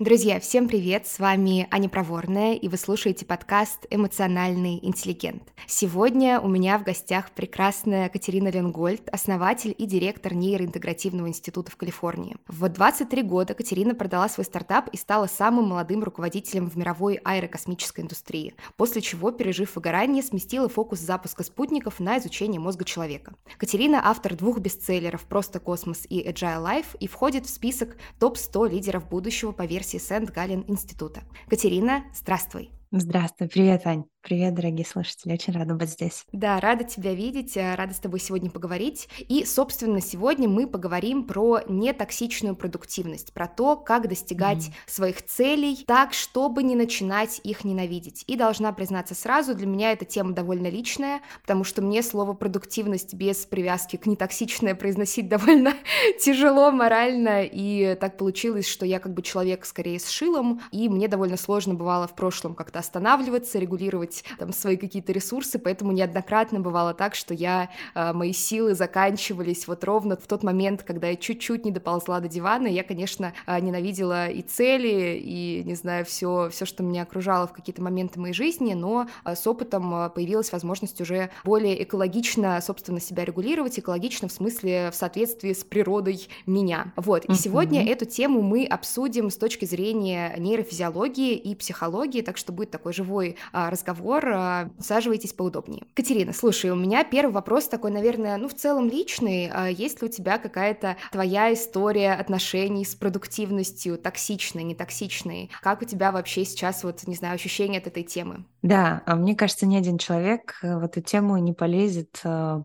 Друзья, всем привет! С вами Аня Проворная, и вы слушаете подкаст «Эмоциональный интеллигент». Сегодня у меня в гостях прекрасная Катерина Ленгольд, основатель и директор нейроинтегративного института в Калифорнии. В 23 года Катерина продала свой стартап и стала самым молодым руководителем в мировой аэрокосмической индустрии, после чего, пережив выгорание, сместила фокус запуска спутников на изучение мозга человека. Катерина – автор двух бестселлеров «Просто космос» и «Agile Life» и входит в список топ-100 лидеров будущего по версии Сент-Галлен института. Катерина, здравствуй! Здравствуй, привет, Ань. Привет, дорогие слушатели, очень рада быть здесь. Да, рада тебя видеть, э, рада с тобой сегодня поговорить. И, собственно, сегодня мы поговорим про нетоксичную продуктивность, про то, как достигать mm-hmm. своих целей так, чтобы не начинать их ненавидеть. И должна признаться сразу, для меня эта тема довольно личная, потому что мне слово продуктивность без привязки к нетоксичное произносить довольно тяжело морально, и так получилось, что я как бы человек скорее с шилом, и мне довольно сложно бывало в прошлом как-то останавливаться, регулировать там свои какие-то ресурсы, поэтому неоднократно бывало так, что я, э, мои силы заканчивались вот ровно в тот момент, когда я чуть-чуть не доползла до дивана, я, конечно, э, ненавидела и цели, и, не знаю, все, все, что меня окружало в какие-то моменты моей жизни, но э, с опытом появилась возможность уже более экологично, собственно, себя регулировать, экологично в смысле в соответствии с природой меня. Вот, и сегодня эту тему мы обсудим с точки зрения нейрофизиологии и психологии, так что будет такой живой разговор разговор. А, усаживайтесь поудобнее. Катерина, слушай, у меня первый вопрос такой, наверное, ну, в целом личный. А есть ли у тебя какая-то твоя история отношений с продуктивностью, токсичной, нетоксичной? Как у тебя вообще сейчас, вот, не знаю, ощущения от этой темы? Да, а мне кажется, ни один человек в эту тему не полезет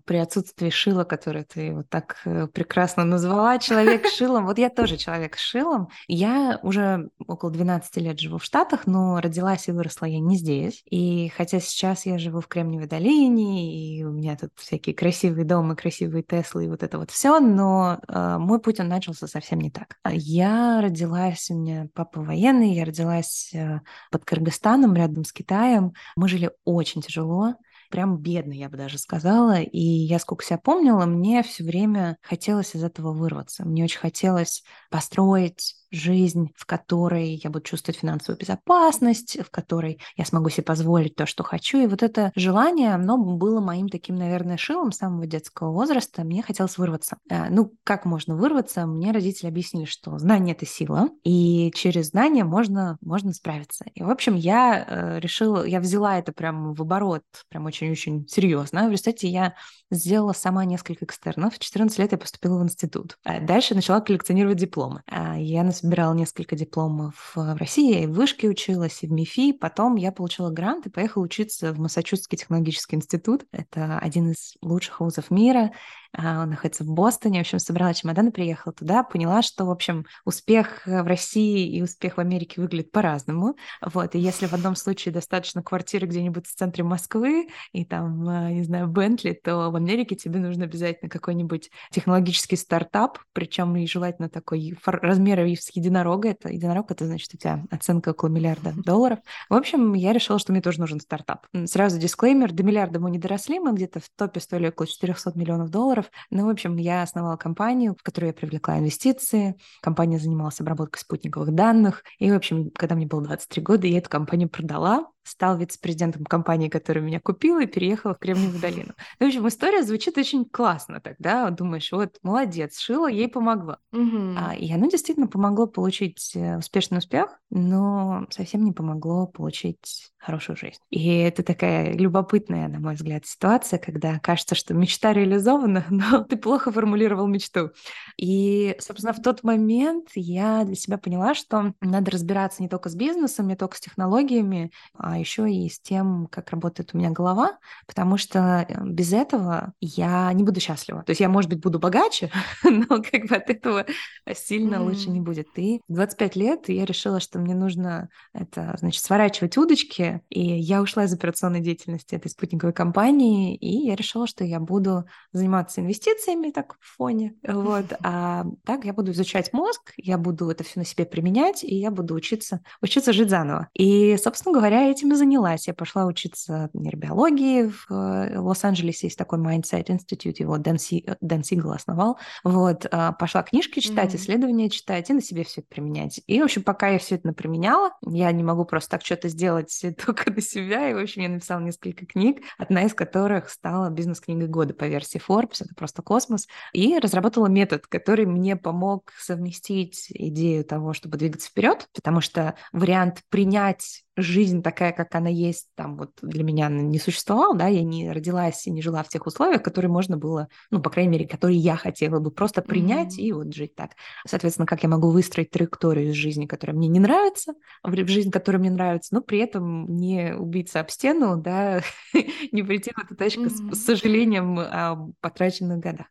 при отсутствии шила, которое ты вот так э, прекрасно назвала. Человек шилом. Вот я тоже человек шилом. Я уже около 12 лет живу в Штатах, но родилась и выросла я не здесь. И хотя сейчас я живу в Кремниевой долине, и у меня тут всякие красивые дома, красивые Теслы и вот это вот все, но э, мой путь, он начался совсем не так. Я родилась, у меня папа военный, я родилась э, под Кыргызстаном, рядом с Китаем. Мы жили очень тяжело, прям бедно, я бы даже сказала. И я сколько себя помнила, мне все время хотелось из этого вырваться. Мне очень хотелось построить жизнь, в которой я буду чувствовать финансовую безопасность, в которой я смогу себе позволить то, что хочу. И вот это желание, оно было моим таким, наверное, шилом с самого детского возраста. Мне хотелось вырваться. Э, ну, как можно вырваться? Мне родители объяснили, что знание — это сила, и через знание можно, можно справиться. И, в общем, я э, решила, я взяла это прям в оборот, прям очень-очень серьезно. В результате я сделала сама несколько экстернов. В 14 лет я поступила в институт. А дальше начала коллекционировать дипломы. Я собирала несколько дипломов в России, и в Вышке училась, и в МИФИ. Потом я получила грант и поехала учиться в Массачусетский технологический институт. Это один из лучших вузов мира. А, он находится в Бостоне. В общем, собрала чемодан и приехала туда. Поняла, что, в общем, успех в России и успех в Америке выглядит по-разному. Вот. И если в одном случае достаточно квартиры где-нибудь в центре Москвы и там, а, не знаю, Бентли, то в Америке тебе нужно обязательно какой-нибудь технологический стартап, причем и желательно такой размера с единорога. Это единорог, это значит у тебя оценка около миллиарда долларов. В общем, я решила, что мне тоже нужен стартап. Сразу дисклеймер, до миллиарда мы не доросли, мы где-то в топе стоили около 400 миллионов долларов, долларов. Ну, в общем, я основала компанию, в которую я привлекла инвестиции. Компания занималась обработкой спутниковых данных. И, в общем, когда мне было 23 года, я эту компанию продала стал вице-президентом компании, которая меня купила, и переехала в Кремниевую долину. Ну, в общем, история звучит очень классно тогда. Думаешь, вот, молодец, шила, ей помогла. Угу. А, и оно действительно помогло получить э, успешный успех, но совсем не помогло получить хорошую жизнь. И это такая любопытная, на мой взгляд, ситуация, когда кажется, что мечта реализована, но ты плохо формулировал мечту. И, собственно, в тот момент я для себя поняла, что надо разбираться не только с бизнесом, не только с технологиями, а а еще и с тем, как работает у меня голова, потому что э, без этого я не буду счастлива. То есть я, может быть, буду богаче, но как бы от этого сильно mm-hmm. лучше не будет. И 25 лет я решила, что мне нужно это, значит, сворачивать удочки, и я ушла из операционной деятельности этой спутниковой компании, и я решила, что я буду заниматься инвестициями так в фоне, вот, а так я буду изучать мозг, я буду это все на себе применять, и я буду учиться, учиться жить заново. И, собственно говоря, этим этим и занялась. Я пошла учиться нейробиологии. В э, Лос-Анджелесе есть такой Mindset Institute, его Дэн, Си, Дэн Сигл основал. Вот, а, пошла книжки читать, mm-hmm. исследования читать и на себе все это применять. И, в общем, пока я все это применяла, я не могу просто так что-то сделать только на себя. И, в общем, я написала несколько книг, одна из которых стала бизнес-книгой года по версии Forbes. Это просто космос. И разработала метод, который мне помог совместить идею того, чтобы двигаться вперед, потому что вариант принять жизнь такая, как она есть, там вот для меня она не существовала, да, я не родилась и не жила в тех условиях, которые можно было, ну, по крайней мере, которые я хотела бы просто принять mm-hmm. и вот жить так. Соответственно, как я могу выстроить траекторию из жизни, которая мне не нравится, в жизнь, которая мне нравится, но при этом не убиться об стену, да, не прийти в эту точку mm-hmm. с, с сожалением о потраченных годах.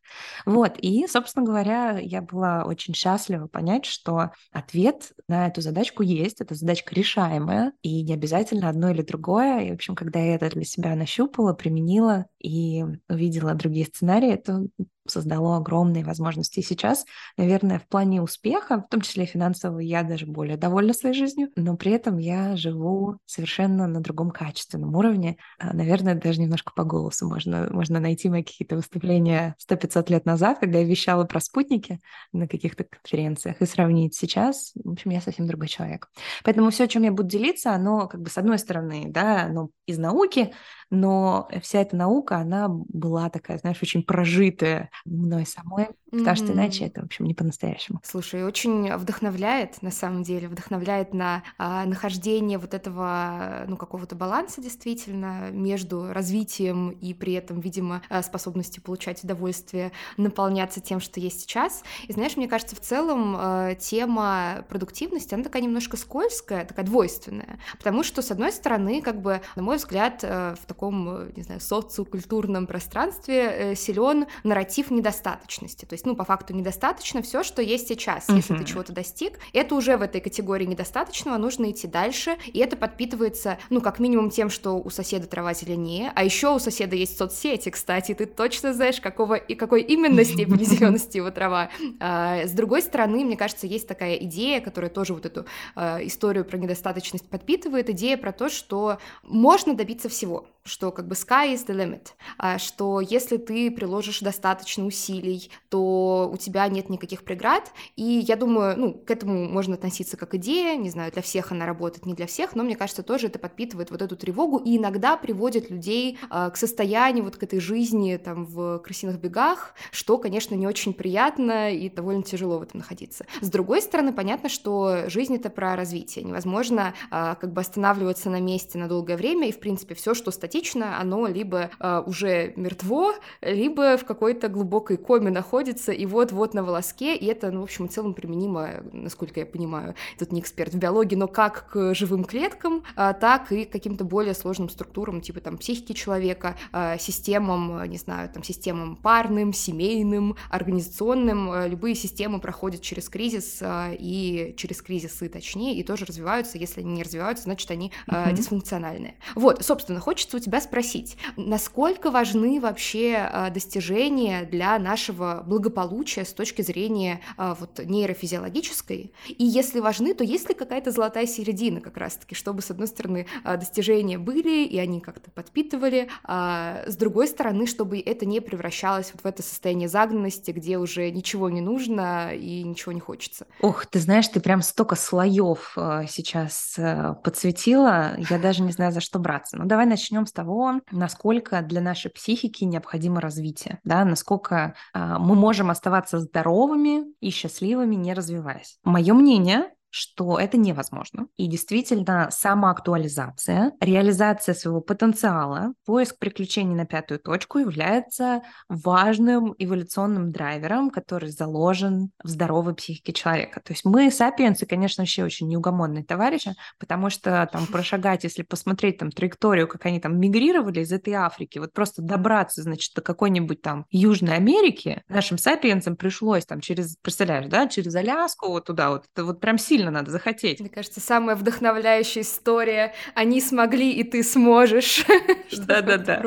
Вот, и, собственно говоря, я была очень счастлива понять, что ответ на эту задачку есть, эта задачка решаемая, и не обязательно одно или другое. И, в общем, когда я это для себя нащупала, применила и увидела другие сценарии, это создало огромные возможности. И сейчас, наверное, в плане успеха, в том числе финансового, я даже более довольна своей жизнью, но при этом я живу совершенно на другом качественном уровне. А, наверное, даже немножко по голосу можно, можно найти мои какие-то выступления 100-500 лет назад, когда я вещала про спутники на каких-то конференциях, и сравнить сейчас. В общем, я совсем другой человек. Поэтому все, чем я буду делиться, оно как бы с одной стороны, да, оно из науки, но вся эта наука, она была такая, знаешь, очень прожитая мной самой, потому mm-hmm. что иначе это, в общем, не по-настоящему. Слушай, очень вдохновляет, на самом деле, вдохновляет на а, нахождение вот этого, ну, какого-то баланса действительно между развитием и при этом, видимо, а, способностью получать удовольствие, наполняться тем, что есть сейчас. И знаешь, мне кажется, в целом а, тема продуктивности, она такая немножко скользкая, такая двойственная, потому что, с одной стороны, как бы, на мой взгляд, а, в таком, не знаю, социокультурном пространстве э, силен нарратив недостаточности, то есть ну, по факту недостаточно все, что есть сейчас. Uh-huh. Если ты чего-то достиг, это уже в этой категории недостаточного, нужно идти дальше, и это подпитывается, ну, как минимум тем, что у соседа трава зеленее, а еще у соседа есть соцсети, кстати, ты точно знаешь, какого и какой именно степени зелености его трава. А, с другой стороны, мне кажется, есть такая идея, которая тоже вот эту а, историю про недостаточность подпитывает, идея про то, что можно добиться всего, что как бы sky is the limit, а, что если ты приложишь достаточно усилий, то у тебя нет никаких преград, и я думаю, ну, к этому можно относиться как идея, не знаю, для всех она работает, не для всех, но мне кажется, тоже это подпитывает вот эту тревогу и иногда приводит людей э, к состоянию, вот к этой жизни там в крысиных бегах, что, конечно, не очень приятно и довольно тяжело в этом находиться. С другой стороны, понятно, что жизнь это про развитие, невозможно э, как бы останавливаться на месте на долгое время, и, в принципе, все, что статично, оно либо э, уже мертво, либо в какой-то глубокой коме находится, и вот-вот на волоске, и это, ну, в общем, в целом применимо, насколько я понимаю, тут не эксперт в биологии, но как к живым клеткам, а, так и к каким-то более сложным структурам, типа там психики человека, а, системам, не знаю, там системам парным, семейным, организационным, а, любые системы проходят через кризис и через кризисы, точнее, и тоже развиваются, если они не развиваются, значит, они mm-hmm. дисфункциональные. Вот, собственно, хочется у тебя спросить, насколько важны вообще достижения для нашего благополучия с точки зрения а, вот нейрофизиологической. И если важны, то есть ли какая-то золотая середина как раз-таки, чтобы, с одной стороны, а, достижения были, и они как-то подпитывали, а с другой стороны, чтобы это не превращалось вот в это состояние загнанности, где уже ничего не нужно и ничего не хочется. Ох, ты знаешь, ты прям столько слоев сейчас подсветила, я даже не знаю, за что браться. Ну, давай начнем с того, насколько для нашей психики необходимо развитие, да, насколько а, мы можем можем оставаться здоровыми и счастливыми, не развиваясь. Мое мнение, что это невозможно. И действительно, самоактуализация, реализация своего потенциала, поиск приключений на пятую точку является важным эволюционным драйвером, который заложен в здоровой психике человека. То есть мы, сапиенсы, конечно, вообще очень неугомонные товарищи, потому что там прошагать, если посмотреть там траекторию, как они там мигрировали из этой Африки, вот просто добраться, значит, до какой-нибудь там Южной Америки, нашим сапиенсам пришлось там через, представляешь, да, через Аляску вот туда вот, это вот прям сильно сильно надо захотеть. Мне кажется, самая вдохновляющая история «Они смогли, и ты сможешь». Да-да-да.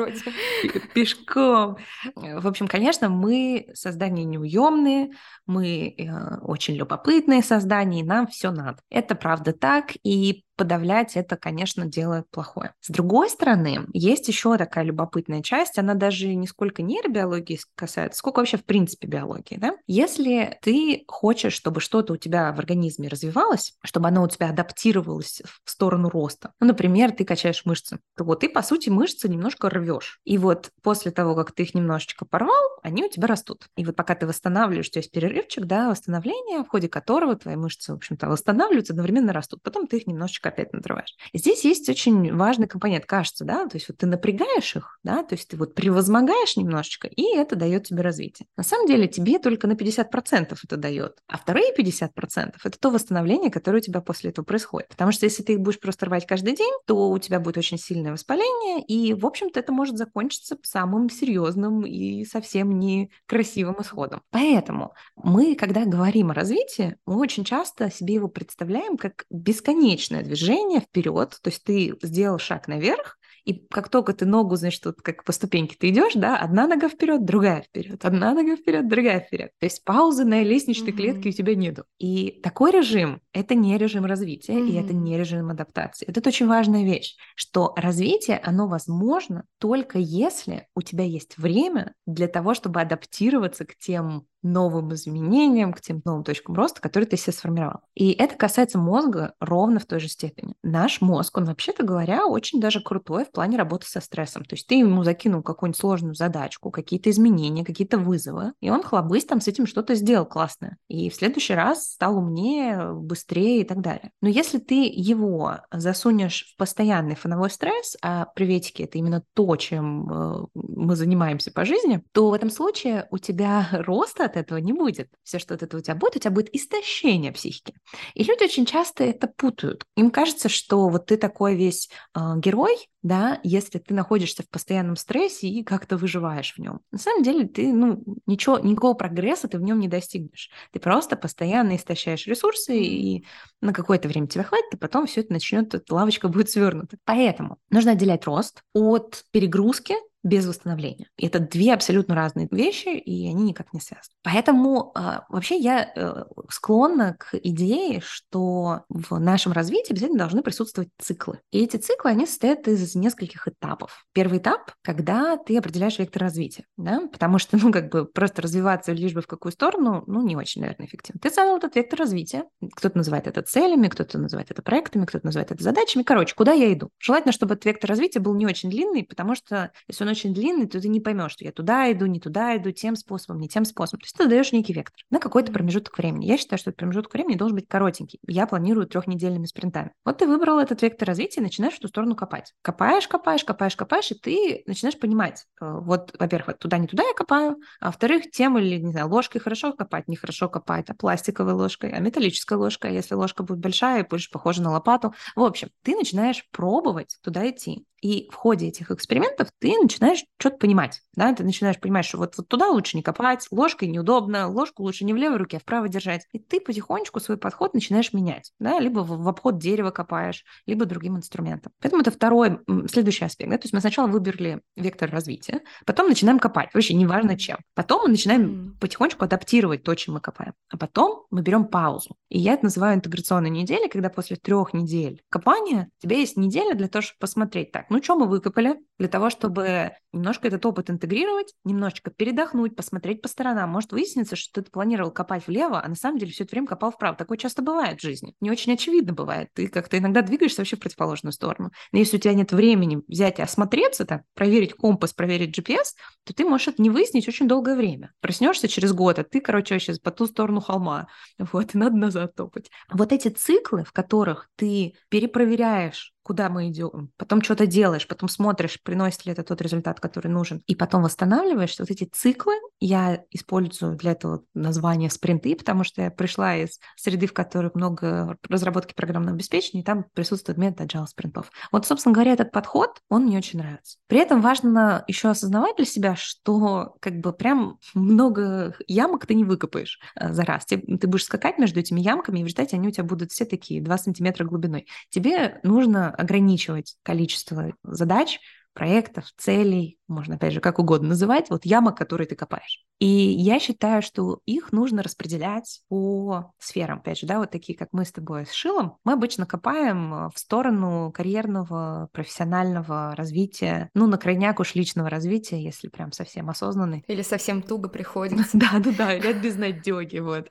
Пешком. В общем, конечно, мы создания неуемные, мы э, очень любопытные создания, и нам все надо. Это правда так, и подавлять это, конечно, дело плохое. С другой стороны, есть еще такая любопытная часть, она даже не сколько нейробиологии касается, сколько вообще в принципе биологии. Да? Если ты хочешь, чтобы что-то у тебя в организме развивалось, чтобы оно у тебя адаптировалось в сторону роста, ну, например, ты качаешь мышцы, то вот ты, по сути, мышцы немножко рвешь. И вот после того, как ты их немножечко порвал, они у тебя растут. И вот пока ты восстанавливаешь, то есть перерывчик, да, восстановление, в ходе которого твои мышцы, в общем-то, восстанавливаются, одновременно растут. Потом ты их немножечко опять надрываешь. И здесь есть очень важный компонент, кажется, да, то есть вот ты напрягаешь их, да, то есть ты вот превозмогаешь немножечко, и это дает тебе развитие. На самом деле тебе только на 50% это дает, а вторые 50% это то восстановление, которое у тебя после этого происходит. Потому что если ты их будешь просто рвать каждый день, то у тебя будет очень сильное воспаление, и, в общем-то, это может закончиться самым серьезным и совсем некрасивым исходом. Поэтому мы, когда говорим о развитии, мы очень часто себе его представляем как бесконечное движение вперед, то есть ты сделал шаг наверх, и как только ты ногу, значит, вот как по ступеньке ты идешь, да, одна нога вперед, другая вперед, одна нога вперед, другая вперед. То есть паузы на лестничной mm-hmm. клетке у тебя нету. И такой режим — это не режим развития, mm-hmm. и это не режим адаптации. Это очень важная вещь, что развитие, оно возможно только если у тебя есть время для того, чтобы адаптироваться к тем новым изменениям, к тем новым точкам роста, которые ты себе сформировал. И это касается мозга ровно в той же степени. Наш мозг, он вообще-то говоря, очень даже крутой в плане работы со стрессом. То есть ты ему закинул какую-нибудь сложную задачку, какие-то изменения, какие-то вызовы, и он хлобысь там с этим что-то сделал классное. И в следующий раз стал умнее, быстрее и так далее. Но если ты его засунешь в постоянный фоновой стресс, а приветики — это именно то, чем э, мы занимаемся по жизни, то в этом случае у тебя роста от этого не будет. Все, что от этого у тебя будет, у тебя будет истощение психики. И люди очень часто это путают. Им кажется, что вот ты такой весь э, герой, да, если ты находишься в постоянном стрессе и как-то выживаешь в нем. На самом деле ты, ну, ничего, никакого прогресса ты в нем не достигнешь. Ты просто постоянно истощаешь ресурсы, и на какое-то время тебя хватит, и потом все это начнет, эта лавочка будет свернута. Поэтому нужно отделять рост от перегрузки без восстановления. И это две абсолютно разные вещи, и они никак не связаны. Поэтому э, вообще я э, склонна к идее, что в нашем развитии обязательно должны присутствовать циклы. И эти циклы, они состоят из нескольких этапов. Первый этап, когда ты определяешь вектор развития, да, потому что, ну, как бы просто развиваться лишь бы в какую сторону, ну, не очень, наверное, эффективно. Ты задал этот вектор развития. Кто-то называет это целями, кто-то называет это проектами, кто-то называет это задачами. Короче, куда я иду? Желательно, чтобы этот вектор развития был не очень длинный, потому что если он очень длинный, то ты не поймешь, что я туда иду, не туда иду, тем способом, не тем способом. То есть ты даешь некий вектор на какой-то промежуток времени. Я считаю, что этот промежуток времени должен быть коротенький. Я планирую трехнедельными спринтами. Вот ты выбрал этот вектор развития и начинаешь в ту сторону копать. Копаешь, копаешь, копаешь, копаешь, и ты начинаешь понимать, э, вот, во-первых, вот туда, не туда я копаю, а во-вторых, тем или, не знаю, ложкой хорошо копать, нехорошо копать, а пластиковой ложкой, а металлической ложкой, а если ложка будет большая, будешь похожа на лопату. В общем, ты начинаешь пробовать туда идти. И в ходе этих экспериментов ты начинаешь что-то понимать, да, ты начинаешь понимать, что вот, вот туда лучше не копать, ложкой неудобно, ложку лучше не в левой руке, а в правой держать. И ты потихонечку свой подход начинаешь менять, да, либо в, в обход дерева копаешь, либо другим инструментом. Поэтому это второй, следующий аспект, да, то есть мы сначала выбрали вектор развития, потом начинаем копать, вообще неважно чем. Потом мы начинаем потихонечку адаптировать то, чем мы копаем. А потом мы берем паузу. И я это называю интеграционной неделей, когда после трех недель копания у тебя есть неделя для того, чтобы посмотреть, так, ну что мы выкопали, для того, чтобы немножко этот опыт интегрировать, немножечко передохнуть, посмотреть по сторонам. Может выясниться, что ты планировал копать влево, а на самом деле все это время копал вправо. Такое часто бывает в жизни. Не очень очевидно бывает. Ты как-то иногда двигаешься вообще в противоположную сторону. Но если у тебя нет времени взять и осмотреться, так, проверить компас, проверить GPS, то ты можешь это не выяснить очень долгое время. Проснешься через год, а ты, короче, вообще по ту сторону холма. Вот, и надо назад топать. Вот эти циклы, в которых ты перепроверяешь куда мы идем, потом что-то делаешь, потом смотришь, приносит ли это тот результат, который нужен, и потом восстанавливаешь. Вот эти циклы я использую для этого название спринты, потому что я пришла из среды, в которой много разработки программного обеспечения, и там присутствует метод agile спринтов. Вот, собственно говоря, этот подход, он мне очень нравится. При этом важно еще осознавать для себя, что как бы прям много ямок ты не выкопаешь э, за раз. Ты, ты будешь скакать между этими ямками, и в результате они у тебя будут все такие 2 сантиметра глубиной. Тебе нужно ограничивать количество задач, проектов, целей, можно, опять же, как угодно называть, вот яма, которую ты копаешь. И я считаю, что их нужно распределять по сферам. Опять же, да, вот такие, как мы с тобой с Шилом, мы обычно копаем э, в сторону карьерного, профессионального развития, ну, на крайняк уж личного развития, если прям совсем осознанный. Или совсем туго приходится. Да, да, да, или от безнадеги, вот.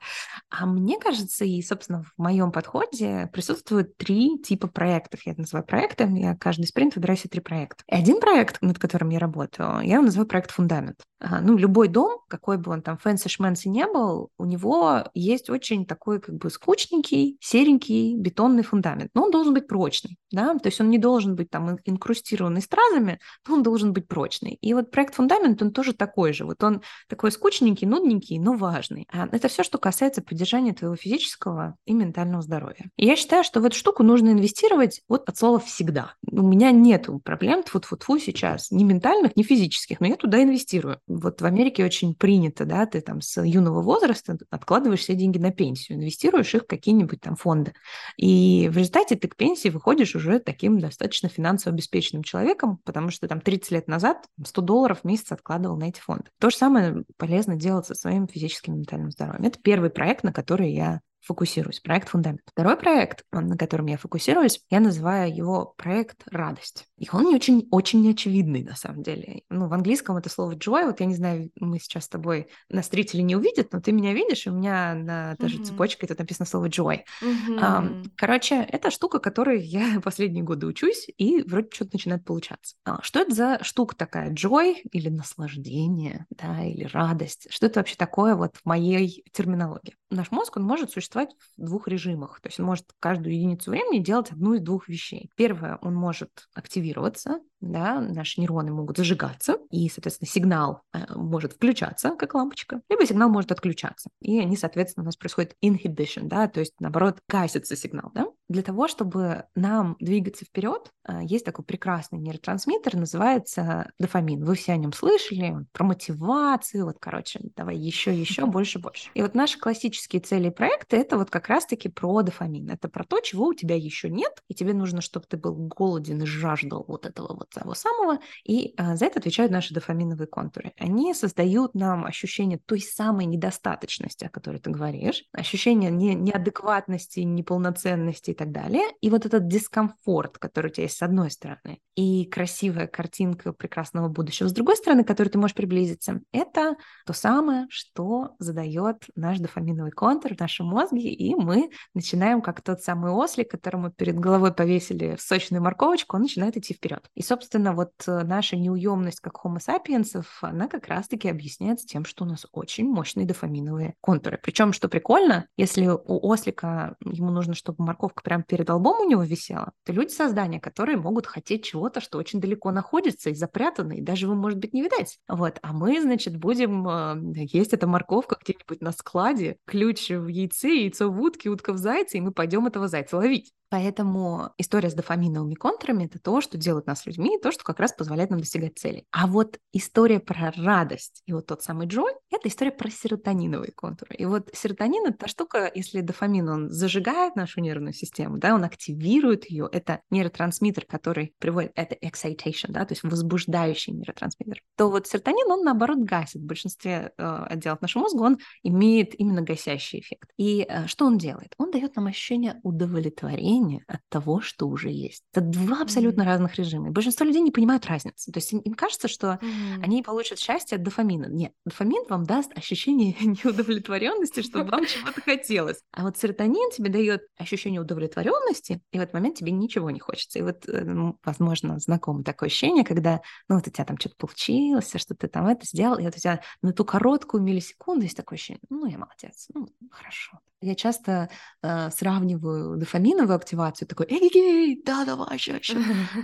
А мне кажется, и, собственно, в моем подходе присутствуют три типа проектов. Я это называю проектом, я каждый спринт выбираю себе три проекта. И один проект, над которым я работаю, я его называю проект «Фундамент». Ну, любой дом, какой бы он там fancy-schmancy не был, у него есть очень такой как бы скучненький, серенький бетонный фундамент. Но он должен быть прочный, да, то есть он не должен быть там инкрустированный стразами, но он должен быть прочный. И вот проект «Фундамент», он тоже такой же. Вот он такой скучненький, нудненький, но важный. А это все, что касается поддержания твоего физического и ментального здоровья. И я считаю, что в эту штуку нужно инвестировать вот от слова «всегда». У меня нет проблем, тфу-тфу-тфу, сейчас, ни ментальных, ни физических, но я туда инвестирую. Вот в Америке очень принято, да, ты там с юного возраста откладываешь все деньги на пенсию, инвестируешь их в какие-нибудь там фонды. И в результате ты к пенсии выходишь уже таким достаточно финансово обеспеченным человеком, потому что там 30 лет назад 100 долларов в месяц откладывал на эти фонды. То же самое полезно делать со своим физическим и ментальным здоровьем. Это первый проект, на который я фокусируюсь. Проект «Фундамент». Второй проект, на котором я фокусируюсь, я называю его проект «Радость». И он не очень, очень неочевидный, на самом деле. Ну, в английском это слово joy, вот я не знаю, мы сейчас с тобой, нас зрители не увидят, но ты меня видишь, и у меня на даже mm-hmm. цепочке тут написано слово joy. Mm-hmm. Um, короче, это штука, которой я последние годы учусь, и вроде что-то начинает получаться. А, что это за штука такая? Joy или наслаждение, да, или радость? Что это вообще такое вот в моей терминологии? Наш мозг, он может существовать в двух режимах. То есть он может каждую единицу времени делать одну из двух вещей. Первое, он может активировать активироваться, да, наши нейроны могут зажигаться, и, соответственно, сигнал э, может включаться, как лампочка, либо сигнал может отключаться. И они, соответственно, у нас происходит inhibition, да, то есть, наоборот, гасится сигнал, да. Для того, чтобы нам двигаться вперед, э, есть такой прекрасный нейротрансмиттер, называется дофамин. Вы все о нем слышали, про мотивацию, вот, короче, давай еще, еще, больше, больше. И вот наши классические цели и проекты — это вот как раз-таки про дофамин. Это про то, чего у тебя еще нет, и тебе нужно, чтобы ты был голоден и жаждал вот этого вот того самого, и а, за это отвечают наши дофаминовые контуры. Они создают нам ощущение той самой недостаточности, о которой ты говоришь, ощущение не, неадекватности, неполноценности и так далее. И вот этот дискомфорт, который у тебя есть с одной стороны, и красивая картинка прекрасного будущего с другой стороны, к которой ты можешь приблизиться, это то самое, что задает наш дофаминовый контур в нашем мозге, и мы начинаем, как тот самый ослик, которому перед головой повесили сочную морковочку, он начинает идти вперед. И, собственно, вот э, наша неуемность как homo sapiens, она как раз-таки объясняется тем, что у нас очень мощные дофаминовые контуры. Причем, что прикольно, если у ослика ему нужно, чтобы морковка прямо перед лбом у него висела, то люди создания, которые могут хотеть чего-то, что очень далеко находится и запрятано, и даже его, может быть, не видать. Вот. А мы, значит, будем э, есть эта морковка где-нибудь на складе, ключ в яйце, яйцо в утке, утка в зайце, и мы пойдем этого зайца ловить. Поэтому история с дофаминовыми контурами — это то, что делает нас людьми, то, что как раз позволяет нам достигать целей. А вот история про радость и вот тот самый Джой — это история про серотониновые контуры. И вот серотонин — это та штука, если дофамин, он зажигает нашу нервную систему, да, он активирует ее, это нейротрансмиттер, который приводит, это excitation, да, то есть возбуждающий нейротрансмиттер, то вот серотонин, он, наоборот, гасит. В большинстве э, отделов нашего мозга он имеет именно гасящий эффект. И э, что он делает? Он дает нам ощущение удовлетворения удовлетворение от того, что уже есть. Это два абсолютно mm-hmm. разных режима. И большинство людей не понимают разницы. То есть им, им кажется, что mm-hmm. они получат счастье от дофамина. Нет, дофамин вам даст ощущение неудовлетворенности, чтобы вам чего-то хотелось. А вот серотонин тебе дает ощущение удовлетворенности, и в этот момент тебе ничего не хочется. И вот, э, возможно, знакомо такое ощущение, когда, ну, вот у тебя там что-то получилось, что ты там это сделал, и вот у тебя на ту короткую миллисекунду есть такое ощущение, ну, я молодец, ну, хорошо. Я часто э, сравниваю дофаминовую активацию, такой, эй, да, давай, сейчас, сейчас.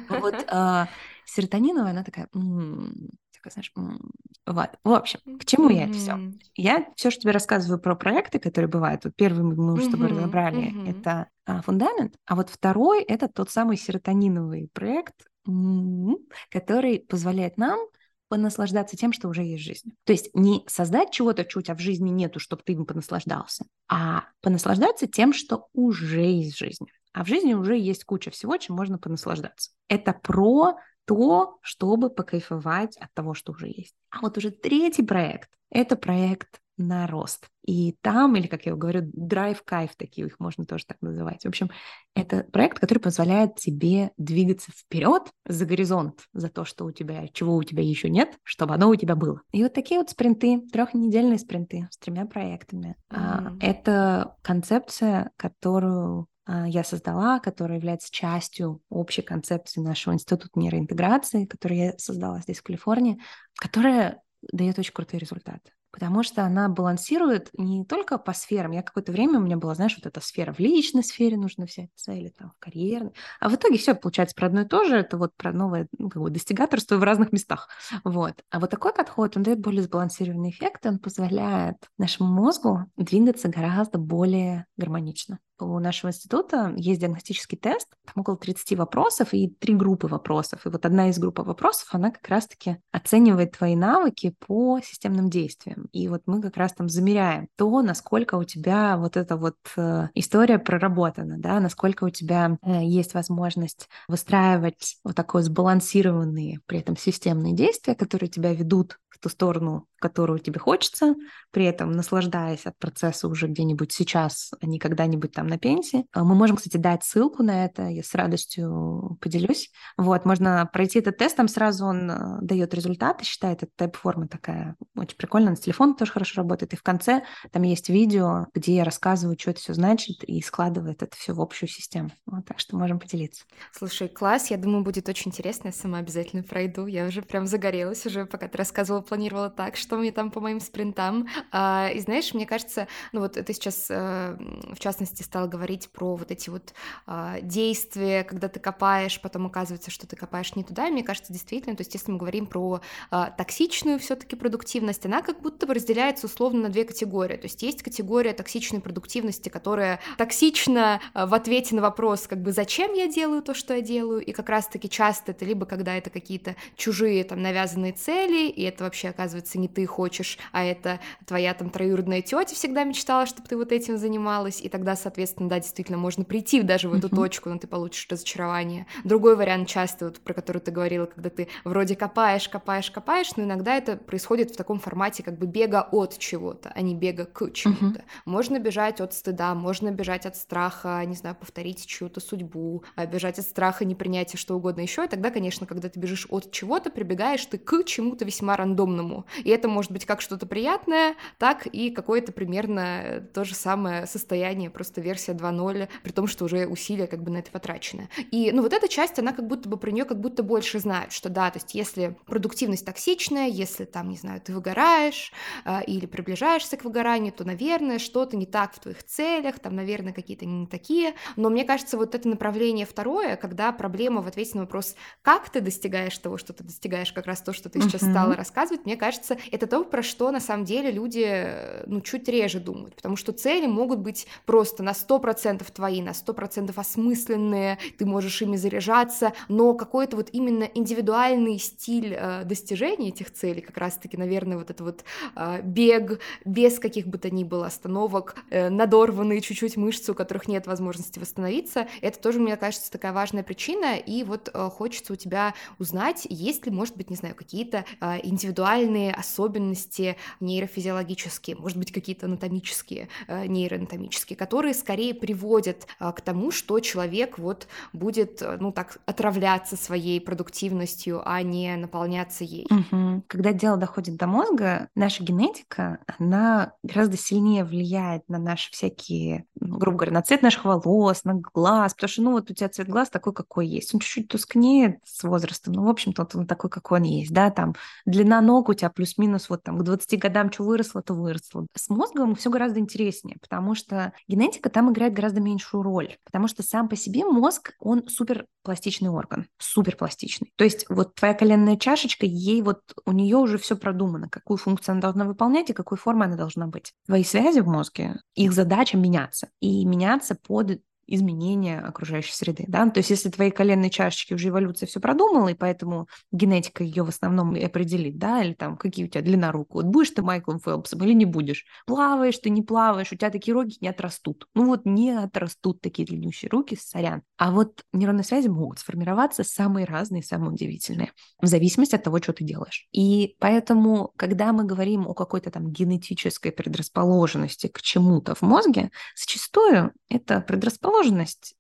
Вот э, серотониновая, она такая, м-м", такая, знаешь, м-м". вот. В общем, к чему я это все? Я все, что тебе рассказываю про проекты, которые бывают. Вот первый мы уже с тобой разобрали, это а, фундамент, а вот второй это тот самый серотониновый проект, м-м", который позволяет нам понаслаждаться тем, что уже есть в жизни. То есть не создать чего-то, чего у тебя в жизни нету, чтобы ты им понаслаждался, а понаслаждаться тем, что уже есть в жизни. А в жизни уже есть куча всего, чем можно понаслаждаться. Это про то, чтобы покайфовать от того, что уже есть. А вот уже третий проект — это проект на рост. И там, или, как я говорю, драйв-кайф, такие их можно тоже так называть. В общем, это проект, который позволяет тебе двигаться вперед за горизонт, за то, что у тебя, чего у тебя еще нет, чтобы оно у тебя было. И вот такие вот спринты, трехнедельные спринты с тремя проектами. Mm-hmm. Это концепция, которую я создала, которая является частью общей концепции нашего института нейроинтеграции, который я создала здесь, в Калифорнии, которая дает очень крутые результаты потому что она балансирует не только по сферам. Я какое-то время у меня была, знаешь, вот эта сфера в личной сфере нужно взять цели, там, в карьерной. А в итоге все получается про одно и то же. Это вот про новое ну, как бы достигаторство в разных местах. Вот. А вот такой подход, он дает более сбалансированный эффект, он позволяет нашему мозгу двигаться гораздо более гармонично у нашего института есть диагностический тест, там около 30 вопросов и три группы вопросов. И вот одна из групп вопросов, она как раз-таки оценивает твои навыки по системным действиям. И вот мы как раз там замеряем то, насколько у тебя вот эта вот э, история проработана, да, насколько у тебя э, есть возможность выстраивать вот такое сбалансированные при этом системные действия, которые тебя ведут в ту сторону, которую тебе хочется, при этом наслаждаясь от процесса уже где-нибудь сейчас, а не когда-нибудь там на пенсии. А мы можем, кстати, дать ссылку на это, я с радостью поделюсь. Вот, можно пройти этот тест, там сразу он э, дает результаты, считает, это тайп-форма такая очень прикольная, на телефон тоже хорошо работает. И в конце там есть видео, где я рассказываю, что это все значит, и складывает это все в общую систему. Вот, так что можем поделиться. Слушай, класс, я думаю, будет очень интересно, я сама обязательно пройду. Я уже прям загорелась уже, пока ты рассказывала планировала так, что мне там по моим спринтам. А, и знаешь, мне кажется, ну вот ты сейчас а, в частности стала говорить про вот эти вот а, действия, когда ты копаешь, потом оказывается, что ты копаешь не туда. И мне кажется, действительно, то есть если мы говорим про а, токсичную все-таки продуктивность, она как будто бы разделяется условно на две категории. То есть есть категория токсичной продуктивности, которая токсична а, в ответе на вопрос, как бы зачем я делаю то, что я делаю, и как раз-таки часто это либо когда это какие-то чужие там навязанные цели, и это вообще оказывается не ты хочешь, а это твоя там троюродная тетя всегда мечтала, чтобы ты вот этим занималась, и тогда, соответственно, да, действительно можно прийти даже в эту uh-huh. точку, но ты получишь разочарование. Другой вариант часто, вот, про который ты говорила, когда ты вроде копаешь, копаешь, копаешь, но иногда это происходит в таком формате как бы бега от чего-то, а не бега к чему-то. Uh-huh. Можно бежать от стыда, можно бежать от страха, не знаю, повторить чью-то судьбу, а бежать от страха, непринятия, что угодно еще, и тогда, конечно, когда ты бежишь от чего-то, прибегаешь ты к чему-то весьма рандомному. И это может быть как что-то приятное, так и какое-то примерно то же самое состояние, просто версия 2.0, при том, что уже усилия как бы на это потрачены. И, ну, вот эта часть, она как будто бы про нее как будто больше знает, что да, то есть если продуктивность токсичная, если там, не знаю, ты выгораешь э, или приближаешься к выгоранию, то, наверное, что-то не так в твоих целях, там, наверное, какие-то не такие. Но мне кажется, вот это направление второе, когда проблема в ответе на вопрос, как ты достигаешь того, что ты достигаешь, как раз то, что ты сейчас uh-huh. стала рассказывать, мне кажется, это то, про что на самом деле люди, э, ну, чуть реже думают, потому что цели могут быть просто на 100% твои, на 100% осмысленные, ты можешь ими заряжаться, но какой-то вот именно индивидуальный стиль э, достижения этих целей, как раз-таки, наверное, вот это вот э, бег без каких бы то ни было остановок, э, надорванные чуть-чуть мышцы, у которых нет возможности восстановиться, это тоже, мне кажется, такая важная причина, и вот хочется у тебя узнать, есть ли, может быть, не знаю, какие-то индивидуальные особенности нейрофизиологические, может быть, какие-то анатомические, нейроанатомические, которые скорее приводят э, к тому, что человек вот будет, э, ну так, отравляться своей продуктивностью, а не наполняться ей. Угу. Когда дело доходит до мозга, наша генетика, она гораздо сильнее влияет на наши всякие, ну, грубо говоря, на цвет наших волос, на глаз, потому что, ну, вот у тебя цвет глаз такой, какой есть. Он чуть-чуть тускнеет с возрастом, ну, в общем-то, он такой, какой он есть, да, там длина ног у тебя плюс-минус вот там к 20 годам что выросло, то выросло. С мозгом все гораздо интереснее, потому что генетика там играет гораздо меньшую роль, потому что сам по себе мозг, он супер пластичный орган, супер пластичный. То есть вот твоя коленная чашечка, ей вот у нее уже все продумано, какую функцию она должна выполнять и какой формы она должна быть. Твои связи в мозге, их задача меняться. И меняться под изменения окружающей среды. Да? То есть если твои коленные чашечки уже эволюция все продумала, и поэтому генетика ее в основном и определит, да, или там какие у тебя длина рук. Вот будешь ты Майклом Фелпсом или не будешь? Плаваешь ты, не плаваешь, у тебя такие роги не отрастут. Ну вот не отрастут такие длиннющие руки, сорян. А вот нейронные связи могут сформироваться самые разные, самые удивительные, в зависимости от того, что ты делаешь. И поэтому, когда мы говорим о какой-то там генетической предрасположенности к чему-то в мозге, зачастую это предрасположенность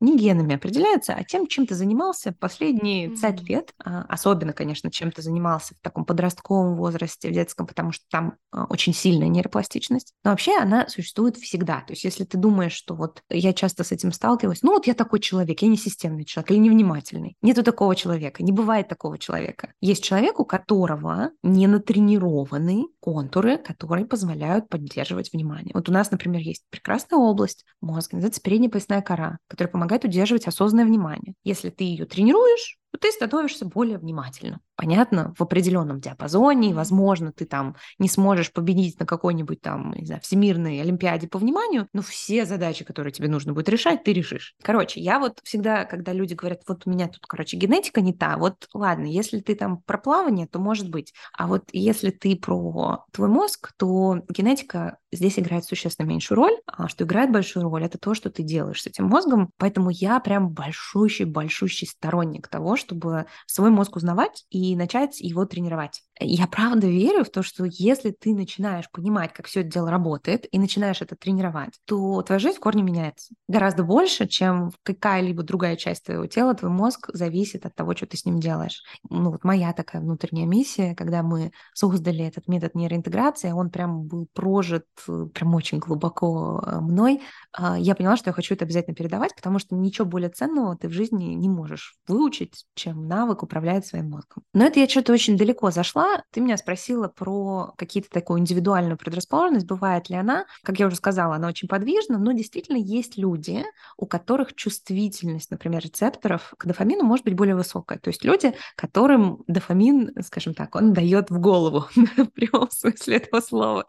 не генами определяется, а тем, чем ты занимался последние пять mm-hmm. лет, а, особенно, конечно, чем ты занимался в таком подростковом возрасте, в детском, потому что там а, очень сильная нейропластичность. Но вообще она существует всегда. То есть если ты думаешь, что вот я часто с этим сталкиваюсь, ну вот я такой человек, я не системный человек или невнимательный. Нету такого человека, не бывает такого человека. Есть человек, у которого не натренированы контуры, которые позволяют поддерживать внимание. Вот у нас, например, есть прекрасная область мозга, называется передняя поясная кора, которая помогает удерживать осознанное внимание. Если ты ее тренируешь, то ты становишься более внимательным. Понятно, в определенном диапазоне, и, возможно, ты там не сможешь победить на какой-нибудь там, не знаю, всемирной олимпиаде по вниманию, но все задачи, которые тебе нужно будет решать, ты решишь. Короче, я вот всегда, когда люди говорят, вот у меня тут, короче, генетика не та, вот ладно, если ты там про плавание, то может быть. А вот если ты про твой мозг, то генетика здесь играет существенно меньшую роль, а что играет большую роль, это то, что ты делаешь с этим мозгом. Поэтому я прям большущий-большущий сторонник того, чтобы свой мозг узнавать и начать его тренировать. Я правда верю в то, что если ты начинаешь понимать, как все это дело работает, и начинаешь это тренировать, то твоя жизнь в корне меняется. Гораздо больше, чем какая-либо другая часть твоего тела, твой мозг зависит от того, что ты с ним делаешь. Ну вот моя такая внутренняя миссия, когда мы создали этот метод нейроинтеграции, он прям был прожит э, прям очень глубоко э, мной, а, я поняла, что я хочу это обязательно передавать, потому что ничего более ценного ты в жизни не можешь выучить, чем навык управлять своим мозгом. Но это я что-то очень далеко зашла. Ты меня спросила про какие-то такую индивидуальную предрасположенность, бывает ли она. Как я уже сказала, она очень подвижна, но действительно есть люди, у которых чувствительность, например, рецепторов к дофамину может быть более высокая. То есть люди, которым дофамин, скажем так, он дает в голову в прямом смысле этого слова.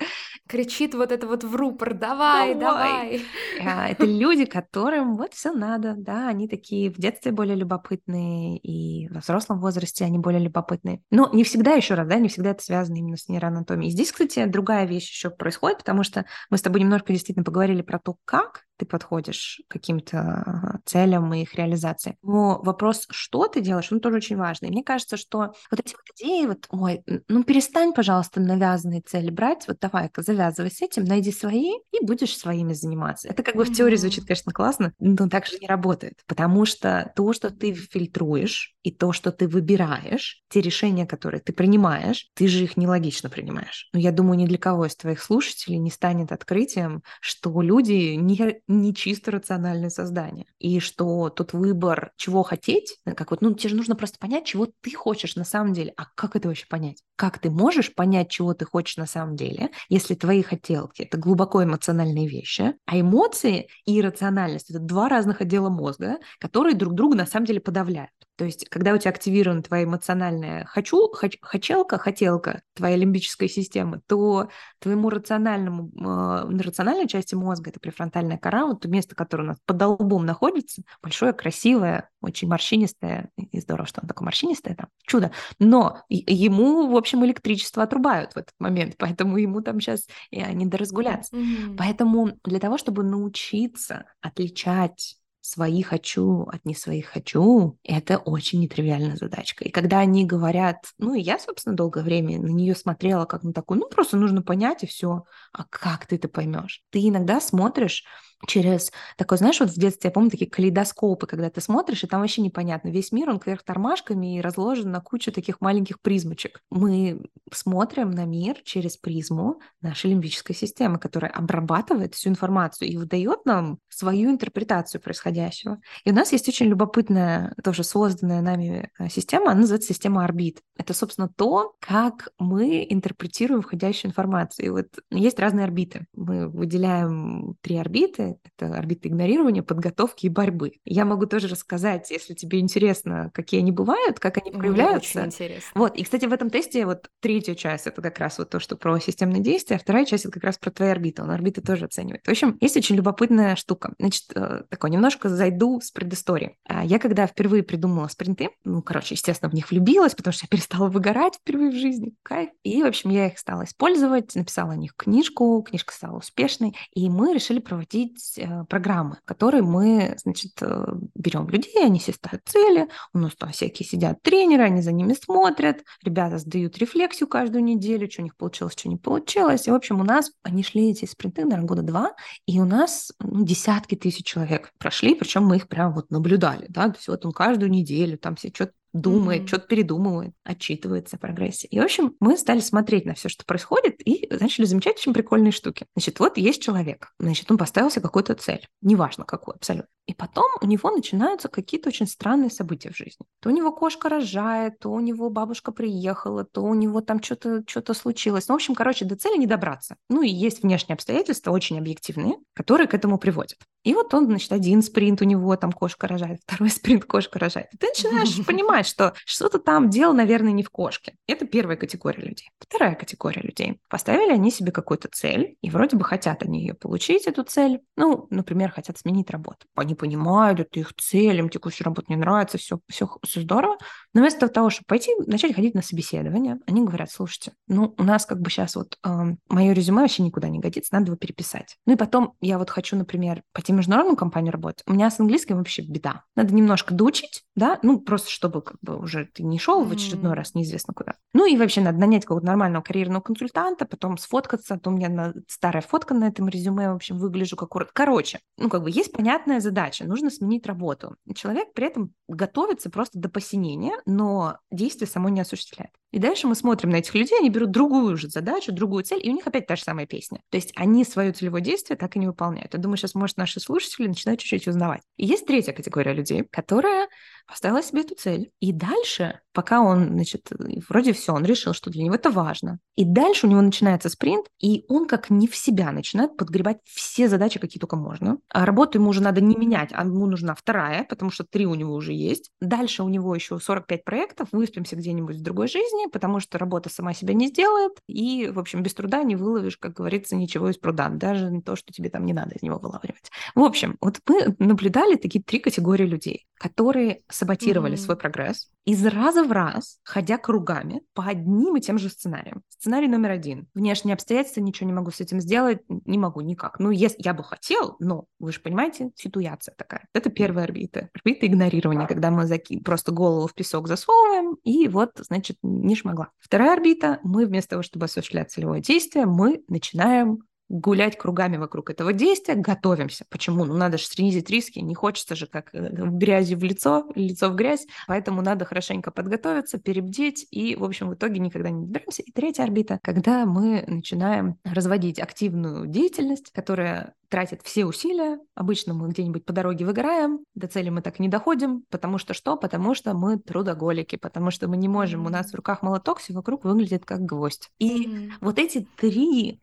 Кричит вот это вот в рупор, давай, давай. давай. А, это люди, которым вот все надо, да, они такие в детстве более любопытные, и во взрослом возрасте они более любопытные. Но не всегда, еще раз, да, не всегда это связано именно с нейроанатомией. Здесь, кстати, другая вещь еще происходит, потому что мы с тобой немножко действительно поговорили про то, как ты подходишь к каким-то целям и их реализации. Но вопрос, что ты делаешь, он тоже очень важный. Мне кажется, что вот эти вот идеи, вот, ой, ну перестань, пожалуйста, навязанные цели брать, вот давай-ка завязывай с этим, найди свои и будешь своими заниматься. Это как бы в теории звучит, конечно, классно, но так же не работает, потому что то, что ты фильтруешь, и то, что ты выбираешь, те решения, которые ты принимаешь, ты же их нелогично принимаешь. Но я думаю, ни для кого из твоих слушателей не станет открытием, что люди не, не чисто рациональные создания. И что тот выбор, чего хотеть, как вот, ну, тебе же нужно просто понять, чего ты хочешь на самом деле. А как это вообще понять? Как ты можешь понять, чего ты хочешь на самом деле, если твои хотелки — это глубоко эмоциональные вещи, а эмоции и рациональность — это два разных отдела мозга, которые друг друга на самом деле подавляют. То есть, когда у тебя активирована твоя эмоциональная хочу, хоч, хотелка, хотелка, твоя лимбическая система, то твоему рациональному, э, рациональной части мозга, это префронтальная кора, вот то место, которое у нас под лбом находится, большое, красивое, очень морщинистое, и здорово, что оно такое морщинистое, там, чудо, но ему, в общем, электричество отрубают в этот момент, поэтому ему там сейчас не доразгуляться. Mm-hmm. Поэтому для того, чтобы научиться отличать свои хочу от не своих хочу, это очень нетривиальная задачка. И когда они говорят, ну и я, собственно, долгое время на нее смотрела как на такую, ну просто нужно понять и все. А как ты это поймешь? Ты иногда смотришь через такой, знаешь, вот в детстве, я помню, такие калейдоскопы, когда ты смотришь, и там вообще непонятно. Весь мир, он кверх тормашками и разложен на кучу таких маленьких призмочек. Мы смотрим на мир через призму нашей лимбической системы, которая обрабатывает всю информацию и выдает нам свою интерпретацию происходящего. И у нас есть очень любопытная, тоже созданная нами э, система, она называется система орбит. Это, собственно, то, как мы интерпретируем входящую информацию. И вот есть разные орбиты. Мы выделяем три орбиты, Это орбиты игнорирования, подготовки и борьбы. Я могу тоже рассказать, если тебе интересно, какие они бывают, как они проявляются. Мне очень интересно. Вот, и, кстати, в этом тесте вот третья часть — это как раз вот то, что про системные действия, а вторая часть — это как раз про твои орбиты. Он орбиты тоже оценивает. В общем, есть очень любопытная штука. Значит, э, такой немножко зайду с предыстории. А я когда впервые придумала спринты, ну, короче, естественно, в них влюбилась, потому что я перестала выгорать впервые в жизни. Кайф. И, в общем, я их стала использовать, написала о них книжку, книжка стала успешной, и мы решили проводить э, программы, которые мы, значит, э, берем людей, они все ставят цели, у нас там всякие сидят тренеры, они за ними смотрят, ребята сдают рефлексию каждую неделю, что у них получилось, что не получилось. И, в общем, у нас они шли эти спринты, наверное, года два, и у нас ну, десятки тысяч человек прошли, причем мы их прям вот наблюдали, да, то есть вот он каждую неделю там все что-то думает, mm-hmm. что-то передумывает, отчитывается о прогрессе. И, в общем, мы стали смотреть на все, что происходит, и начали замечать очень прикольные штуки. Значит, вот есть человек, значит, он поставил себе какую-то цель, неважно какую, абсолютно. И потом у него начинаются какие-то очень странные события в жизни. То у него кошка рожает, то у него бабушка приехала, то у него там что-то что случилось. Ну, в общем, короче, до цели не добраться. Ну и есть внешние обстоятельства, очень объективные, которые к этому приводят. И вот он, значит, один спринт у него там кошка рожает, второй спринт кошка рожает. И ты начинаешь понимать, что что-то там дело, наверное, не в кошке. Это первая категория людей. Вторая категория людей. Поставили они себе какую-то цель, и вроде бы хотят они ее получить, эту цель. Ну, например, хотят сменить работу. Они понимают, это их цель, им текущая работа не нравится, все, все, все здорово. Но вместо того, чтобы пойти, начать ходить на собеседование, они говорят, слушайте, ну, у нас как бы сейчас вот э, мое резюме вообще никуда не годится, надо его переписать. Ну и потом я вот хочу, например, пойти в международную компанию работать. У меня с английским вообще беда. Надо немножко доучить, да, ну, просто чтобы как бы уже ты не шел в очередной раз неизвестно куда. Ну и вообще надо нанять какого-то нормального карьерного консультанта, потом сфоткаться, а то у меня на... старая фотка на этом резюме, в общем, выгляжу как урод. Короче, ну, как бы есть понятная задача, нужно сменить работу. Человек при этом готовится просто до посинения, но действие само не осуществляет. И дальше мы смотрим на этих людей, они берут другую уже задачу, другую цель, и у них опять та же самая песня. То есть они свое целевое действие так и не выполняют. Я думаю, сейчас, может, наши слушатели начинают чуть-чуть узнавать. И есть третья категория людей, которая поставила себе эту цель. И дальше, пока он, значит, вроде все, он решил, что для него это важно. И дальше у него начинается спринт, и он как не в себя начинает подгребать все задачи, какие только можно. А работу ему уже надо не менять, а ему нужна вторая, потому что три у него уже есть. Дальше у него еще 45 проектов, выспимся где-нибудь в другой жизни, потому что работа сама себя не сделает, и, в общем, без труда не выловишь, как говорится, ничего из пруда, даже то, что тебе там не надо из него вылавливать. В общем, вот мы наблюдали такие три категории людей, которые саботировали mm-hmm. свой прогресс из раза в раз, ходя кругами по одним и тем же сценариям. Сценарий номер один. Внешние обстоятельства, ничего не могу с этим сделать, не могу никак. Ну, если я бы хотел, но вы же понимаете, ситуация такая. Это первая орбита. Орбита игнорирования, когда мы заки... просто голову в песок засовываем, и вот, значит, не шмогла. Вторая орбита, мы вместо того, чтобы осуществлять целевое действие, мы начинаем гулять кругами вокруг этого действия, готовимся. Почему? Ну, надо же снизить риски, не хочется же как э, в грязи в лицо, лицо в грязь, поэтому надо хорошенько подготовиться, перебдеть, и, в общем, в итоге никогда не доберемся. И третья орбита, когда мы начинаем разводить активную деятельность, которая тратит все усилия. Обычно мы где-нибудь по дороге выгораем, до цели мы так не доходим, потому что что? Потому что мы трудоголики, потому что мы не можем, у нас в руках молоток, все вокруг выглядит как гвоздь. И mm-hmm. вот эти три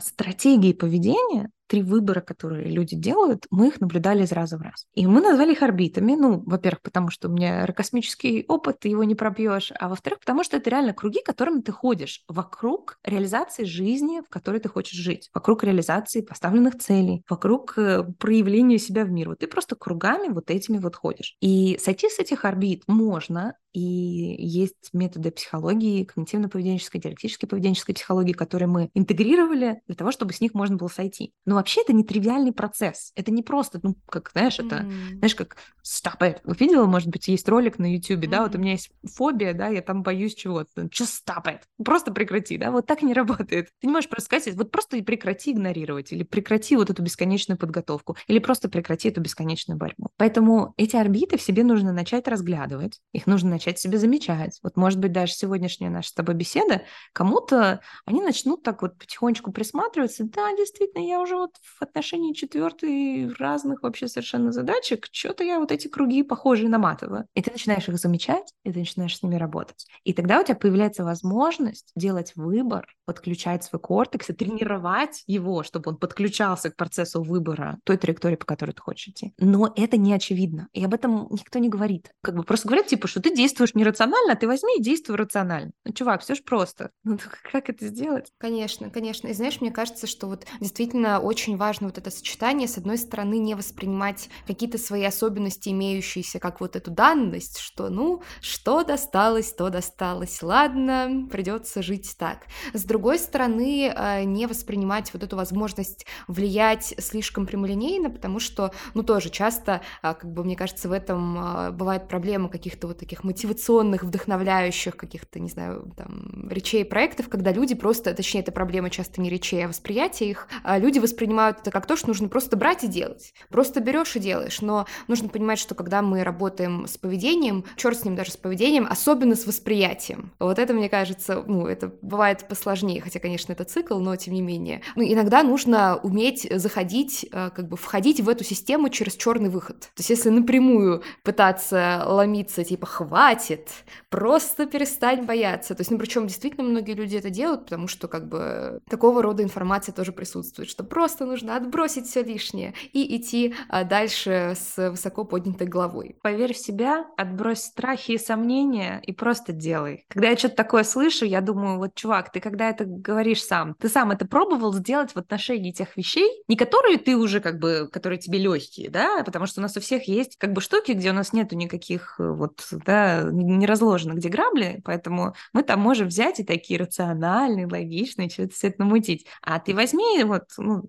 стратегии поведения три выбора, которые люди делают, мы их наблюдали из раза в раз. И мы назвали их орбитами. Ну, во-первых, потому что у меня аэрокосмический опыт, ты его не пробьешь. А во-вторых, потому что это реально круги, которыми ты ходишь вокруг реализации жизни, в которой ты хочешь жить, вокруг реализации поставленных целей, вокруг э, проявления себя в мир. Вот ты просто кругами вот этими вот ходишь. И сойти с этих орбит можно, и есть методы психологии, когнитивно-поведенческой, диалектической поведенческой психологии, которые мы интегрировали для того, чтобы с них можно было сойти. Но вообще это не тривиальный процесс. Это не просто, ну, как, знаешь, это, mm. знаешь, как stop it. Вы видела, может быть, есть ролик на YouTube, mm. да, вот у меня есть фобия, да, я там боюсь чего-то. Just stop it. Просто прекрати, да, вот так не работает. Ты не можешь просто сказать, вот просто прекрати игнорировать, или прекрати вот эту бесконечную подготовку, или просто прекрати эту бесконечную борьбу. Поэтому эти орбиты в себе нужно начать разглядывать, их нужно начать себя замечать. Вот, может быть, даже сегодняшняя наша с тобой беседа, кому-то они начнут так вот потихонечку присматриваться. Да, действительно, я уже вот в отношении четвертой разных вообще совершенно задачек, что-то я вот эти круги похожие наматываю. И ты начинаешь их замечать, и ты начинаешь с ними работать. И тогда у тебя появляется возможность делать выбор, подключать свой кортекс и тренировать его, чтобы он подключался к процессу выбора той траектории, по которой ты хочешь идти. Но это не очевидно. И об этом никто не говорит. Как бы просто говорят, типа, что ты действуешь нерационально, а ты возьми и действуй рационально. Ну, чувак, все же просто. Ну, как это сделать? Конечно, конечно. И знаешь, мне кажется, что вот действительно очень важно вот это сочетание, с одной стороны, не воспринимать какие-то свои особенности, имеющиеся, как вот эту данность, что, ну, что досталось, то досталось. Ладно, придется жить так. С другой стороны, э, не воспринимать вот эту возможность влиять слишком прямолинейно, потому что, ну, тоже часто, а, как бы, мне кажется, в этом а, бывает проблема каких-то вот таких мотивационных, вдохновляющих каких-то, не знаю, там, речей, проектов, когда люди просто, точнее, это проблема часто не речей, а восприятия их, а люди воспринимают это как то, что нужно просто брать и делать. Просто берешь и делаешь. Но нужно понимать, что когда мы работаем с поведением, черт с ним даже с поведением, особенно с восприятием. Вот это, мне кажется, ну, это бывает посложнее, хотя, конечно, это цикл, но тем не менее. Ну, иногда нужно уметь заходить, э, как бы входить в эту систему через черный выход. То есть, если напрямую пытаться ломиться, типа, хватит, просто перестань бояться. То есть, ну, причем действительно многие люди это делают, потому что, как бы, такого рода информация тоже присутствует, что просто нужно отбросить все лишнее и идти а, дальше с высоко поднятой головой. Поверь в себя, отбрось страхи и сомнения и просто делай. Когда я что-то такое слышу, я думаю, вот, чувак, ты когда это говоришь сам, ты сам это пробовал сделать в отношении тех вещей, не которые ты уже, как бы, которые тебе легкие, да, потому что у нас у всех есть, как бы, штуки, где у нас нету никаких, э, вот, да, не разложено, где грабли, поэтому мы там можем взять и такие рациональные, логичные, что-то все это намутить. А ты возьми, вот, ну,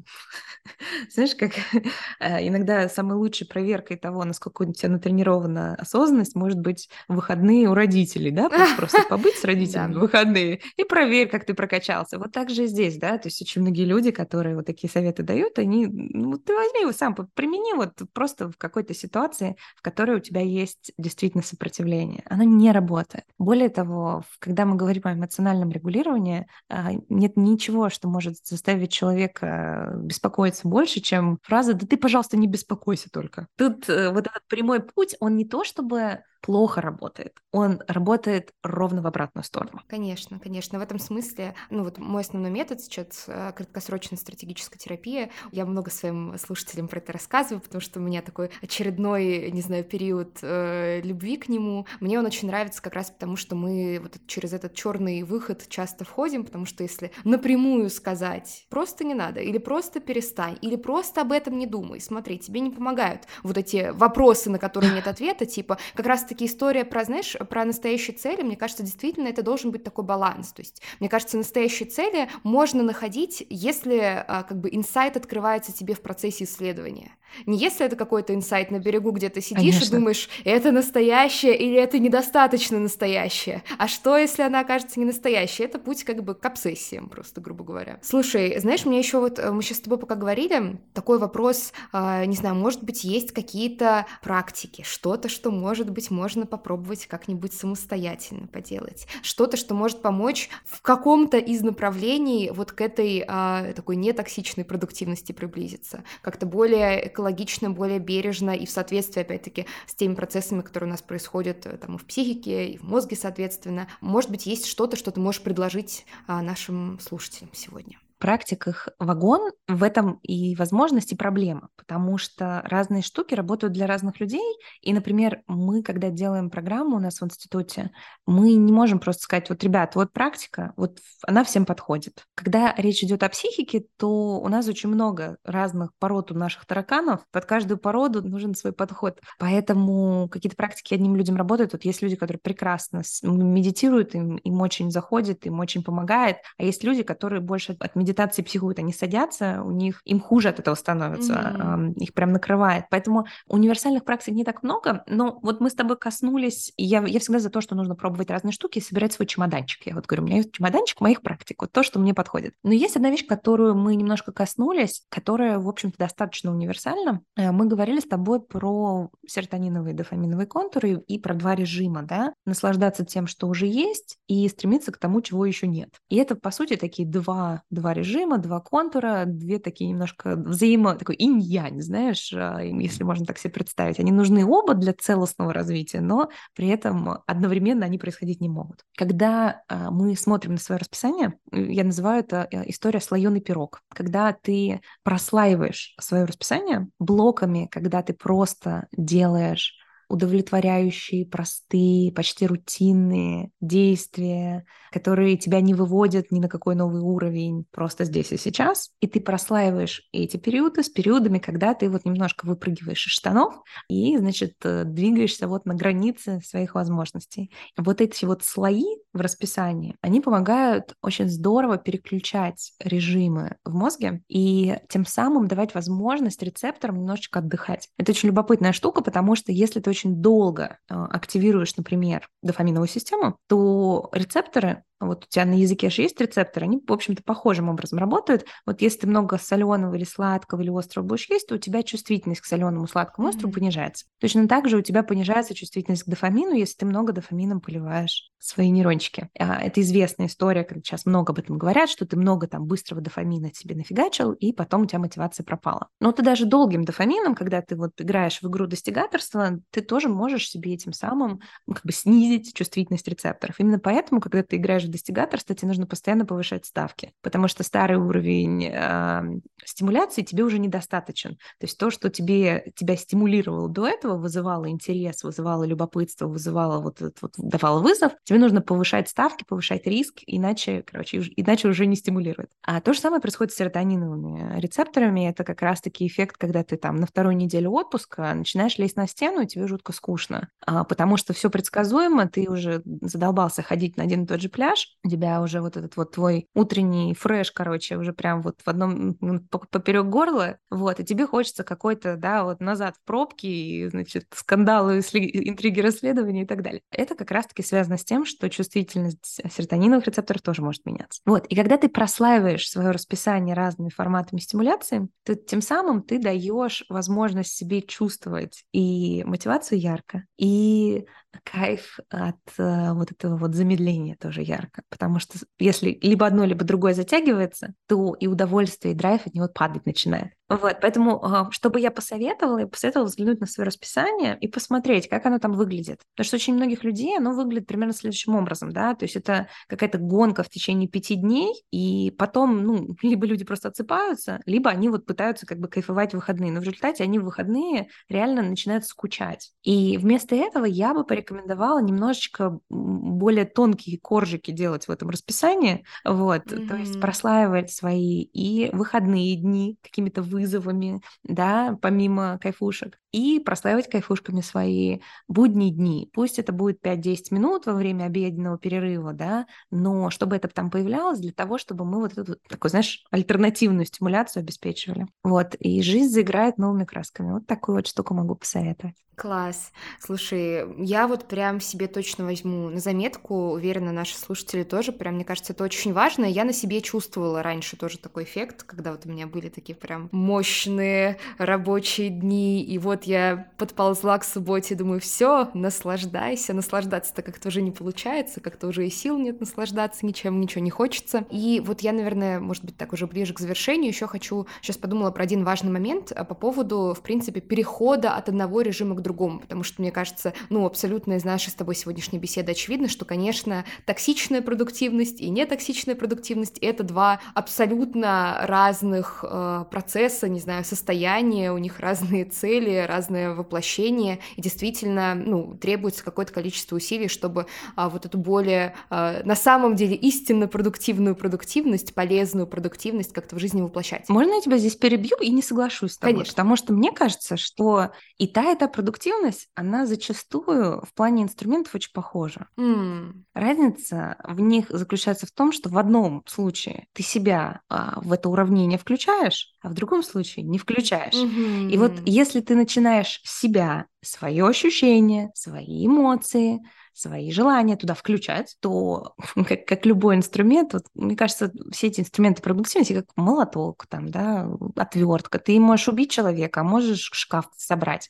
знаешь, как э, иногда самой лучшей проверкой того, насколько у тебя натренирована осознанность, может быть выходные у родителей, да, просто побыть с родителями в выходные и проверь, как ты прокачался. Вот так же и здесь, да, то есть очень многие люди, которые вот такие советы дают, они, ну, ты возьми его сам, примени вот просто в какой-то ситуации, в которой у тебя есть действительно сопротивление. Оно не работает. Более того, когда мы говорим о эмоциональном регулировании, а, нет ничего, что может заставить человека беспокоиться больше, чем фраза «да ты, пожалуйста, не беспокойся только». Тут э, вот этот прямой путь, он не то чтобы плохо работает. Он работает ровно в обратную сторону. Конечно, конечно. В этом смысле, ну вот мой основной метод сейчас э, краткосрочная стратегическая терапия. Я много своим слушателям про это рассказываю, потому что у меня такой очередной, не знаю, период э, любви к нему. Мне он очень нравится как раз потому, что мы вот через этот черный выход часто входим, потому что если напрямую сказать, просто не надо, или просто перестань, или просто об этом не думай, смотри, тебе не помогают вот эти вопросы, на которые нет ответа, типа как раз раз-таки история про, знаешь, про настоящие цели, мне кажется, действительно это должен быть такой баланс. То есть, мне кажется, настоящие цели можно находить, если а, как бы инсайт открывается тебе в процессе исследования. Не если это какой-то инсайт на берегу, где ты сидишь Конечно. и думаешь, это настоящее или это недостаточно настоящее. А что, если она окажется не настоящей? Это путь как бы к обсессиям, просто, грубо говоря. Слушай, знаешь, мне еще вот, э, мы сейчас с тобой пока говорили, такой вопрос, э, не знаю, может быть, есть какие-то практики, что-то, что, может быть, можно попробовать как-нибудь самостоятельно поделать, что-то, что может помочь в каком-то из направлений вот к этой э, такой нетоксичной продуктивности приблизиться, как-то более экологично экологично, более бережно и в соответствии, опять-таки, с теми процессами, которые у нас происходят э, там и в психике, и в мозге, соответственно. Может быть, есть что-то, что ты можешь предложить а, нашим слушателям сегодня? Практиках вагон в этом и возможность, и проблема, потому что разные штуки работают для разных людей. И, например, мы, когда делаем программу у нас в институте, мы не можем просто сказать, вот, ребят, вот практика, вот она всем подходит. Когда речь идет о психике, то у нас очень много разных пород у наших тараканов. Под каждую породу нужен свой подход. Поэтому какие-то практики одним людям работают. Вот есть люди, которые прекрасно медитируют, им, им очень заходит, им очень помогает. А есть люди, которые больше от медитации медитации психуют, они садятся, у них им хуже от этого становится, mm-hmm. их прям накрывает. Поэтому универсальных практик не так много, но вот мы с тобой коснулись, я, я всегда за то, что нужно пробовать разные штуки и собирать свой чемоданчик. Я вот говорю, у меня есть чемоданчик моих практик, вот то, что мне подходит. Но есть одна вещь, которую мы немножко коснулись, которая, в общем-то, достаточно универсальна. Э, мы говорили с тобой про серотониновые дофаминовые контуры и про два режима, да, наслаждаться тем, что уже есть, и стремиться к тому, чего еще нет. И это, по сути, такие два, два режима, два контура, две такие немножко взаимо... такой инь-янь, знаешь, а, если можно так себе представить. Они нужны оба для целостного развития, но при этом одновременно они происходить не могут. Когда а, мы смотрим на свое расписание, я называю это э, история слоеный пирог. Когда ты прослаиваешь свое расписание блоками, когда ты просто делаешь удовлетворяющие, простые, почти рутинные действия, которые тебя не выводят ни на какой новый уровень, просто здесь и сейчас. И ты прослаиваешь эти периоды с периодами, когда ты вот немножко выпрыгиваешь из штанов и, значит, э, двигаешься вот на границе своих возможностей. Вот эти вот слои в расписании, они помогают очень здорово переключать режимы в мозге и тем самым давать возможность рецепторам немножечко отдыхать. Это очень любопытная штука, потому что если ты очень долго а, активируешь, например, дофаминовую систему, то рецепторы вот у тебя на языке же есть рецепторы, они, в общем-то, похожим образом работают. Вот если ты много соленого или сладкого или острого будешь есть, то у тебя чувствительность к соленому, сладкому, острому mm-hmm. понижается. Точно так же у тебя понижается чувствительность к дофамину, если ты много дофамином поливаешь свои нейрончики. А, это известная история, когда сейчас много об этом говорят, что ты много там быстрого дофамина себе нафигачил, и потом у тебя мотивация пропала. Но ты даже долгим дофамином, когда ты вот играешь в игру достигаторства, ты тоже можешь себе этим самым ну, как бы снизить чувствительность рецепторов. Именно поэтому, когда ты играешь в достигаторство, тебе нужно постоянно повышать ставки, потому что старый уровень э, стимуляции тебе уже недостаточен. То есть то, что тебе, тебя стимулировало до этого, вызывало интерес, вызывало любопытство, вызывало вот, вот, вот давало вызов, тебе нужно повышать ставки, повышать риск, иначе, короче, иначе уже не стимулирует. А то же самое происходит с серотониновыми рецепторами. Это как раз-таки эффект, когда ты там на второй неделе отпуска начинаешь лезть на стену, и тебе жутко скучно, а, потому что все предсказуемо, ты уже задолбался ходить на один и тот же пляж, у тебя уже вот этот вот твой утренний фреш, короче, уже прям вот в одном поперек горла, вот, и тебе хочется какой-то, да, вот назад в пробки, и, значит, скандалы, интриги, расследования и так далее. Это как раз-таки связано с тем, что чувствительность серотониновых рецепторов тоже может меняться. Вот, и когда ты прослаиваешь свое расписание разными форматами стимуляции, то тем самым ты даешь возможность себе чувствовать и мотивацию ярко, и кайф от э, вот этого вот замедления тоже ярко. Потому что если либо одно, либо другое затягивается, то и удовольствие, и драйв от него падать начинает. Вот, поэтому, а, что бы я посоветовала, я посоветовала взглянуть на свое расписание и посмотреть, как оно там выглядит. Потому что очень многих людей оно выглядит примерно следующим образом, да, то есть это какая-то гонка в течение пяти дней, и потом, ну, либо люди просто отсыпаются, либо они вот пытаются как бы кайфовать в выходные, но в результате они в выходные реально начинают скучать. И вместо этого я бы порекомендовала немножечко более тонкие коржики делать в этом расписании, вот, mm-hmm. то есть прослаивать свои и выходные дни какими-то вы вызовами, да, помимо кайфушек, и прослаивать кайфушками свои будние дни. Пусть это будет 5-10 минут во время обеденного перерыва, да, но чтобы это там появлялось для того, чтобы мы вот эту такую, знаешь, альтернативную стимуляцию обеспечивали. Вот, и жизнь заиграет новыми красками. Вот такую вот штуку могу посоветовать. Класс. Слушай, я вот прям себе точно возьму на заметку, уверена, наши слушатели тоже, прям, мне кажется, это очень важно. Я на себе чувствовала раньше тоже такой эффект, когда вот у меня были такие прям мощные рабочие дни, и вот я подползла к субботе, думаю, все, наслаждайся, наслаждаться-то как-то уже не получается, как-то уже и сил нет наслаждаться ничем, ничего не хочется. И вот я, наверное, может быть, так уже ближе к завершению, еще хочу, сейчас подумала про один важный момент а, по поводу, в принципе, перехода от одного режима к другому, потому что, мне кажется, ну, абсолютно из нашей с тобой сегодняшней беседы очевидно, что, конечно, токсичная продуктивность и нетоксичная продуктивность — это два абсолютно разных э, процесса, не знаю, состояния, у них разные цели, разное воплощение, и действительно, ну, требуется какое-то количество усилий, чтобы а, вот эту более, а, на самом деле, истинно продуктивную продуктивность, полезную продуктивность как-то в жизни воплощать. Можно я тебя здесь перебью и не соглашусь с тобой? Конечно. Потому что мне кажется, что и та, и та продуктивность, она зачастую в плане инструментов очень похожа. Mm. Разница в них заключается в том, что в одном случае ты себя а, в это уравнение включаешь, а в другом случае не включаешь. Mm-hmm. И вот если ты начинаешь себя, свое ощущение, свои эмоции, свои желания туда включать, то как, как любой инструмент, вот, мне кажется, все эти инструменты продуктивности, как молоток, там, да, отвертка, ты можешь убить человека, а можешь шкаф собрать.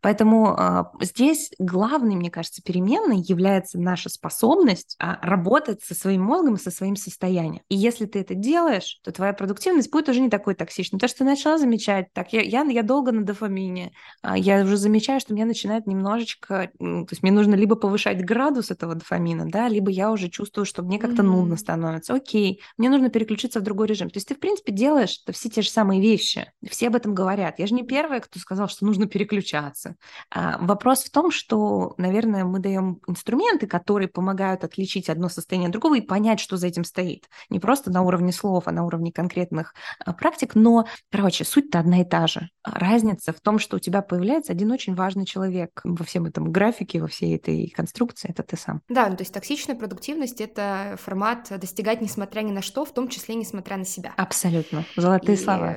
Поэтому э, здесь главной, мне кажется, переменной является наша способность э, работать со своим мозгом и со своим состоянием. И если ты это делаешь, то твоя продуктивность будет уже не такой токсичной. То, что ты начала замечать, так, я, я, я долго на дофамине, э, я уже замечаю, что меня начинает немножечко, то есть мне нужно либо повышать градус этого дофамина, да, либо я уже чувствую, что мне как-то mm-hmm. нудно становится. Окей, мне нужно переключиться в другой режим. То есть ты, в принципе, делаешь все те же самые вещи. Все об этом говорят. Я же не первая, кто сказал, что нужно переключаться. А, вопрос в том, что, наверное, мы даем инструменты, которые помогают отличить одно состояние от другого и понять, что за этим стоит. Не просто на уровне слов, а на уровне конкретных а, практик. Но, короче, суть-то одна и та же. Разница в том, что у тебя появляется один очень важный человек во всем этом графике, во всей этой конструкции. Это ты сам. Да, ну, то есть токсичная продуктивность — это формат достигать несмотря ни на что, в том числе несмотря на себя. Абсолютно. Золотые и слова.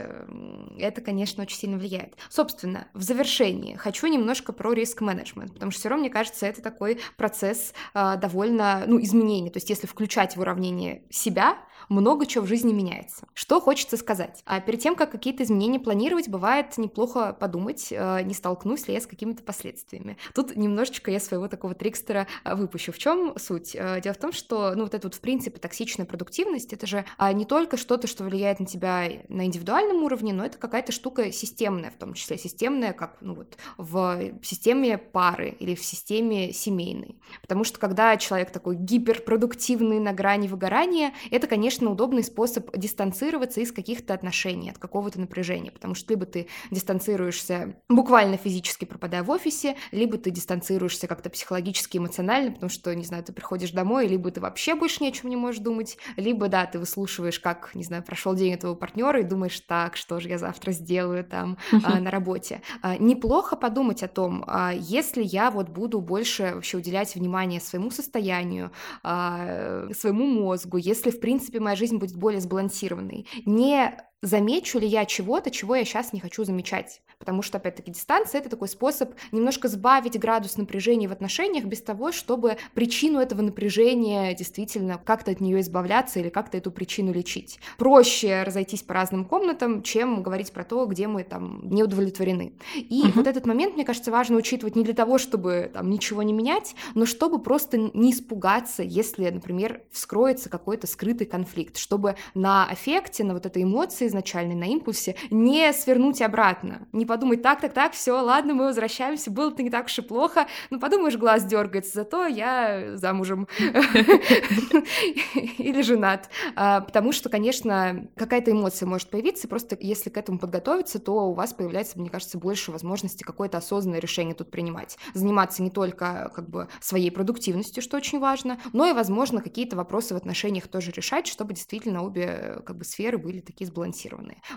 Это, конечно, очень сильно влияет. Собственно, в завершении хочу немножко про риск-менеджмент, потому что все равно, мне кажется, это такой процесс э, довольно, ну, изменений. То есть если включать в уравнение себя, много чего в жизни меняется. Что хочется сказать? А перед тем, как какие-то изменения планировать, бывает неплохо подумать, э, не столкнусь ли я с какими-то последствиями. Тут немножечко я своего такого трикстера э, выпущу. В чем суть? Э, дело в том, что, ну, вот эта вот, в принципе, токсичная продуктивность, это же а, не только что-то, что влияет на тебя на индивидуальном уровне, но это какая-то штука системная, в том числе системная, как, ну, вот, в системе пары или в системе семейной. Потому что когда человек такой гиперпродуктивный на грани выгорания, это, конечно, конечно, удобный способ дистанцироваться из каких-то отношений, от какого-то напряжения, потому что либо ты дистанцируешься буквально физически пропадая в офисе, либо ты дистанцируешься как-то психологически, эмоционально, потому что, не знаю, ты приходишь домой, либо ты вообще больше ни о чем не можешь думать, либо, да, ты выслушиваешь, как, не знаю, прошел день этого партнера и думаешь, так, что же я завтра сделаю там а, на работе. А, неплохо подумать о том, а, если я вот буду больше вообще уделять внимание своему состоянию, а, своему мозгу, если, в принципе, принципе, моя жизнь будет более сбалансированной. Не замечу ли я чего-то, чего я сейчас не хочу замечать. Потому что, опять-таки, дистанция — это такой способ немножко сбавить градус напряжения в отношениях без того, чтобы причину этого напряжения действительно как-то от нее избавляться или как-то эту причину лечить. Проще разойтись по разным комнатам, чем говорить про то, где мы там не удовлетворены. И uh-huh. вот этот момент, мне кажется, важно учитывать не для того, чтобы там ничего не менять, но чтобы просто не испугаться, если, например, вскроется какой-то скрытый конфликт, чтобы на аффекте, на вот этой эмоции изначальной, на импульсе не свернуть обратно, не подумать, так, так, так, все, ладно, мы возвращаемся, было-то не так уж и плохо, ну, подумаешь, глаз дергается, зато я замужем. Или женат, а, потому что, конечно, какая-то эмоция может появиться, просто если к этому подготовиться, то у вас появляется, мне кажется, больше возможности какое-то осознанное решение тут принимать, заниматься не только как бы своей продуктивностью, что очень важно, но и, возможно, какие-то вопросы в отношениях тоже решать, чтобы действительно обе как бы сферы были такие сбалансированные.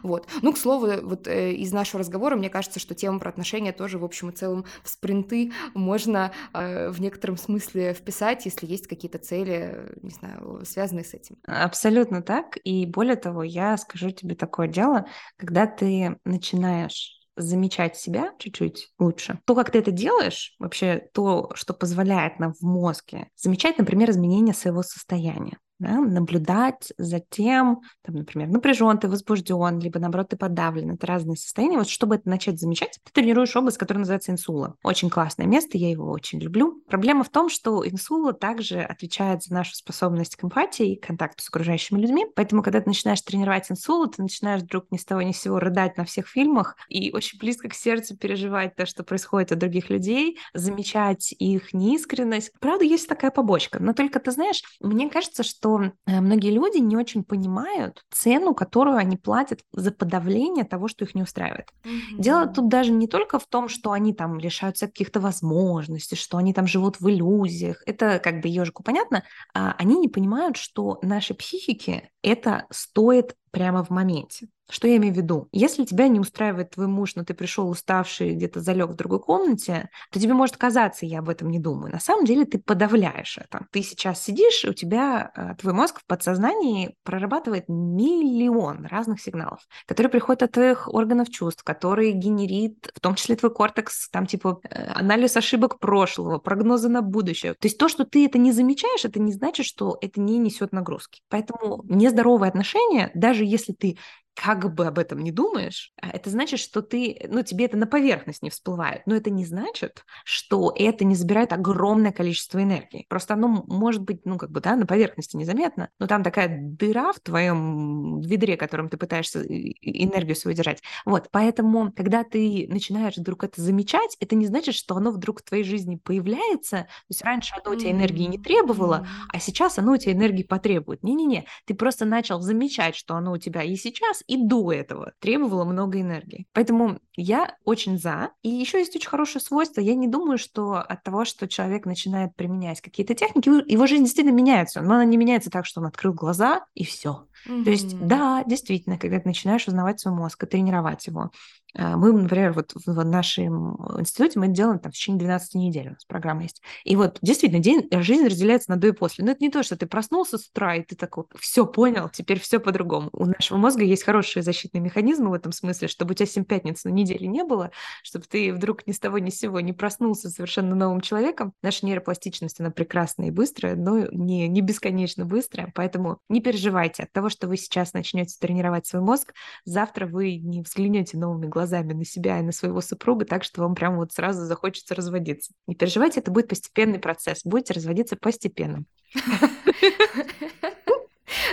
Вот. Ну, к слову, вот э, из нашего разговора мне кажется, что тему про отношения тоже, в общем и целом, в спринты можно э, в некотором смысле вписать, если есть какие-то цели, не знаю, связанные с этим. Абсолютно так. И более того, я скажу тебе такое дело, когда ты начинаешь замечать себя чуть-чуть лучше. То, как ты это делаешь, вообще то, что позволяет нам в мозге замечать, например, изменения своего состояния да, наблюдать за тем, там, например, напряжен ты, возбужден, либо наоборот ты подавлен. Это разные состояния. Вот чтобы это начать замечать, ты тренируешь область, которая называется инсула. Очень классное место, я его очень люблю. Проблема в том, что инсула также отвечает за нашу способность к эмпатии и контакту с окружающими людьми. Поэтому, когда ты начинаешь тренировать инсулу, ты начинаешь вдруг ни с того ни с сего рыдать на всех фильмах и очень близко к сердцу переживать то, что происходит у других людей, замечать их неискренность. Правда, есть такая побочка. Но только ты знаешь, мне кажется, что что э, многие люди не очень понимают цену, которую они платят за подавление того, что их не устраивает. Mm-hmm. Дело тут даже не только в том, что они там лишаются каких-то возможностей, что они там живут в иллюзиях. Это как бы ежику понятно. А они не понимают, что нашей психике это стоит прямо в моменте. Что я имею в виду? Если тебя не устраивает твой муж, но ты пришел уставший, где-то залег в другой комнате, то тебе может казаться, я об этом не думаю. На самом деле ты подавляешь это. Ты сейчас сидишь, и у тебя э, твой мозг в подсознании прорабатывает миллион разных сигналов, которые приходят от твоих органов чувств, которые генерит, в том числе твой кортекс, там типа э, анализ ошибок прошлого, прогнозы на будущее. То есть то, что ты это не замечаешь, это не значит, что это не несет нагрузки. Поэтому нездоровые отношения, даже если ты как бы об этом не думаешь, а это значит, что ты, ну, тебе это на поверхность не всплывает. Но это не значит, что это не забирает огромное количество энергии. Просто оно может быть, ну, как бы, да, на поверхности незаметно, но там такая дыра в твоем ведре, которым ты пытаешься энергию свою держать. Вот, поэтому, когда ты начинаешь вдруг это замечать, это не значит, что оно вдруг в твоей жизни появляется. То есть раньше оно у тебя энергии не требовало, а сейчас оно у тебя энергии потребует. Не-не-не, ты просто начал замечать, что оно у тебя и сейчас, и до этого требовало много энергии. Поэтому я очень за. И еще есть очень хорошее свойство. Я не думаю, что от того, что человек начинает применять какие-то техники, его жизнь действительно меняется. Но она не меняется так, что он открыл глаза и все. Mm-hmm. То есть, да, действительно, когда ты начинаешь узнавать свой мозг и тренировать его, мы, например, вот в нашем институте мы это делаем там в течение 12 недель, у нас программа есть. И вот действительно, день, э, жизнь разделяется на до и после. Но это не то, что ты проснулся с утра, и ты такой, все понял, теперь все по-другому. У нашего мозга есть хорошие защитные механизмы в этом смысле, чтобы у тебя 7 пятниц на неделе не было, чтобы ты вдруг ни с того ни с сего не проснулся совершенно новым человеком. Наша нейропластичность, она прекрасная и быстрая, но не, не бесконечно быстрая, поэтому не переживайте от того, что вы сейчас начнете тренировать свой мозг, завтра вы не взглянете новыми глазами глазами на себя и на своего супруга, так что вам прямо вот сразу захочется разводиться. Не переживайте, это будет постепенный процесс. Будете разводиться постепенно.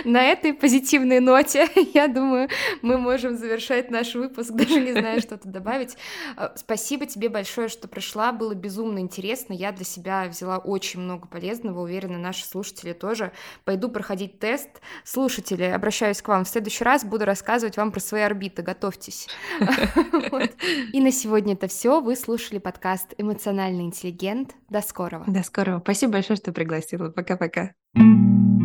На этой позитивной ноте, я думаю, мы можем завершать наш выпуск, даже не знаю, что-то добавить. А, спасибо тебе большое, что пришла, было безумно интересно. Я для себя взяла очень много полезного, уверена, наши слушатели тоже. Пойду проходить тест. Слушатели, обращаюсь к вам в следующий раз, буду рассказывать вам про свои орбиты, готовьтесь. И на сегодня это все. Вы слушали подкаст «Эмоциональный интеллигент». До скорого. До скорого. Спасибо большое, что пригласила. Пока-пока. thank you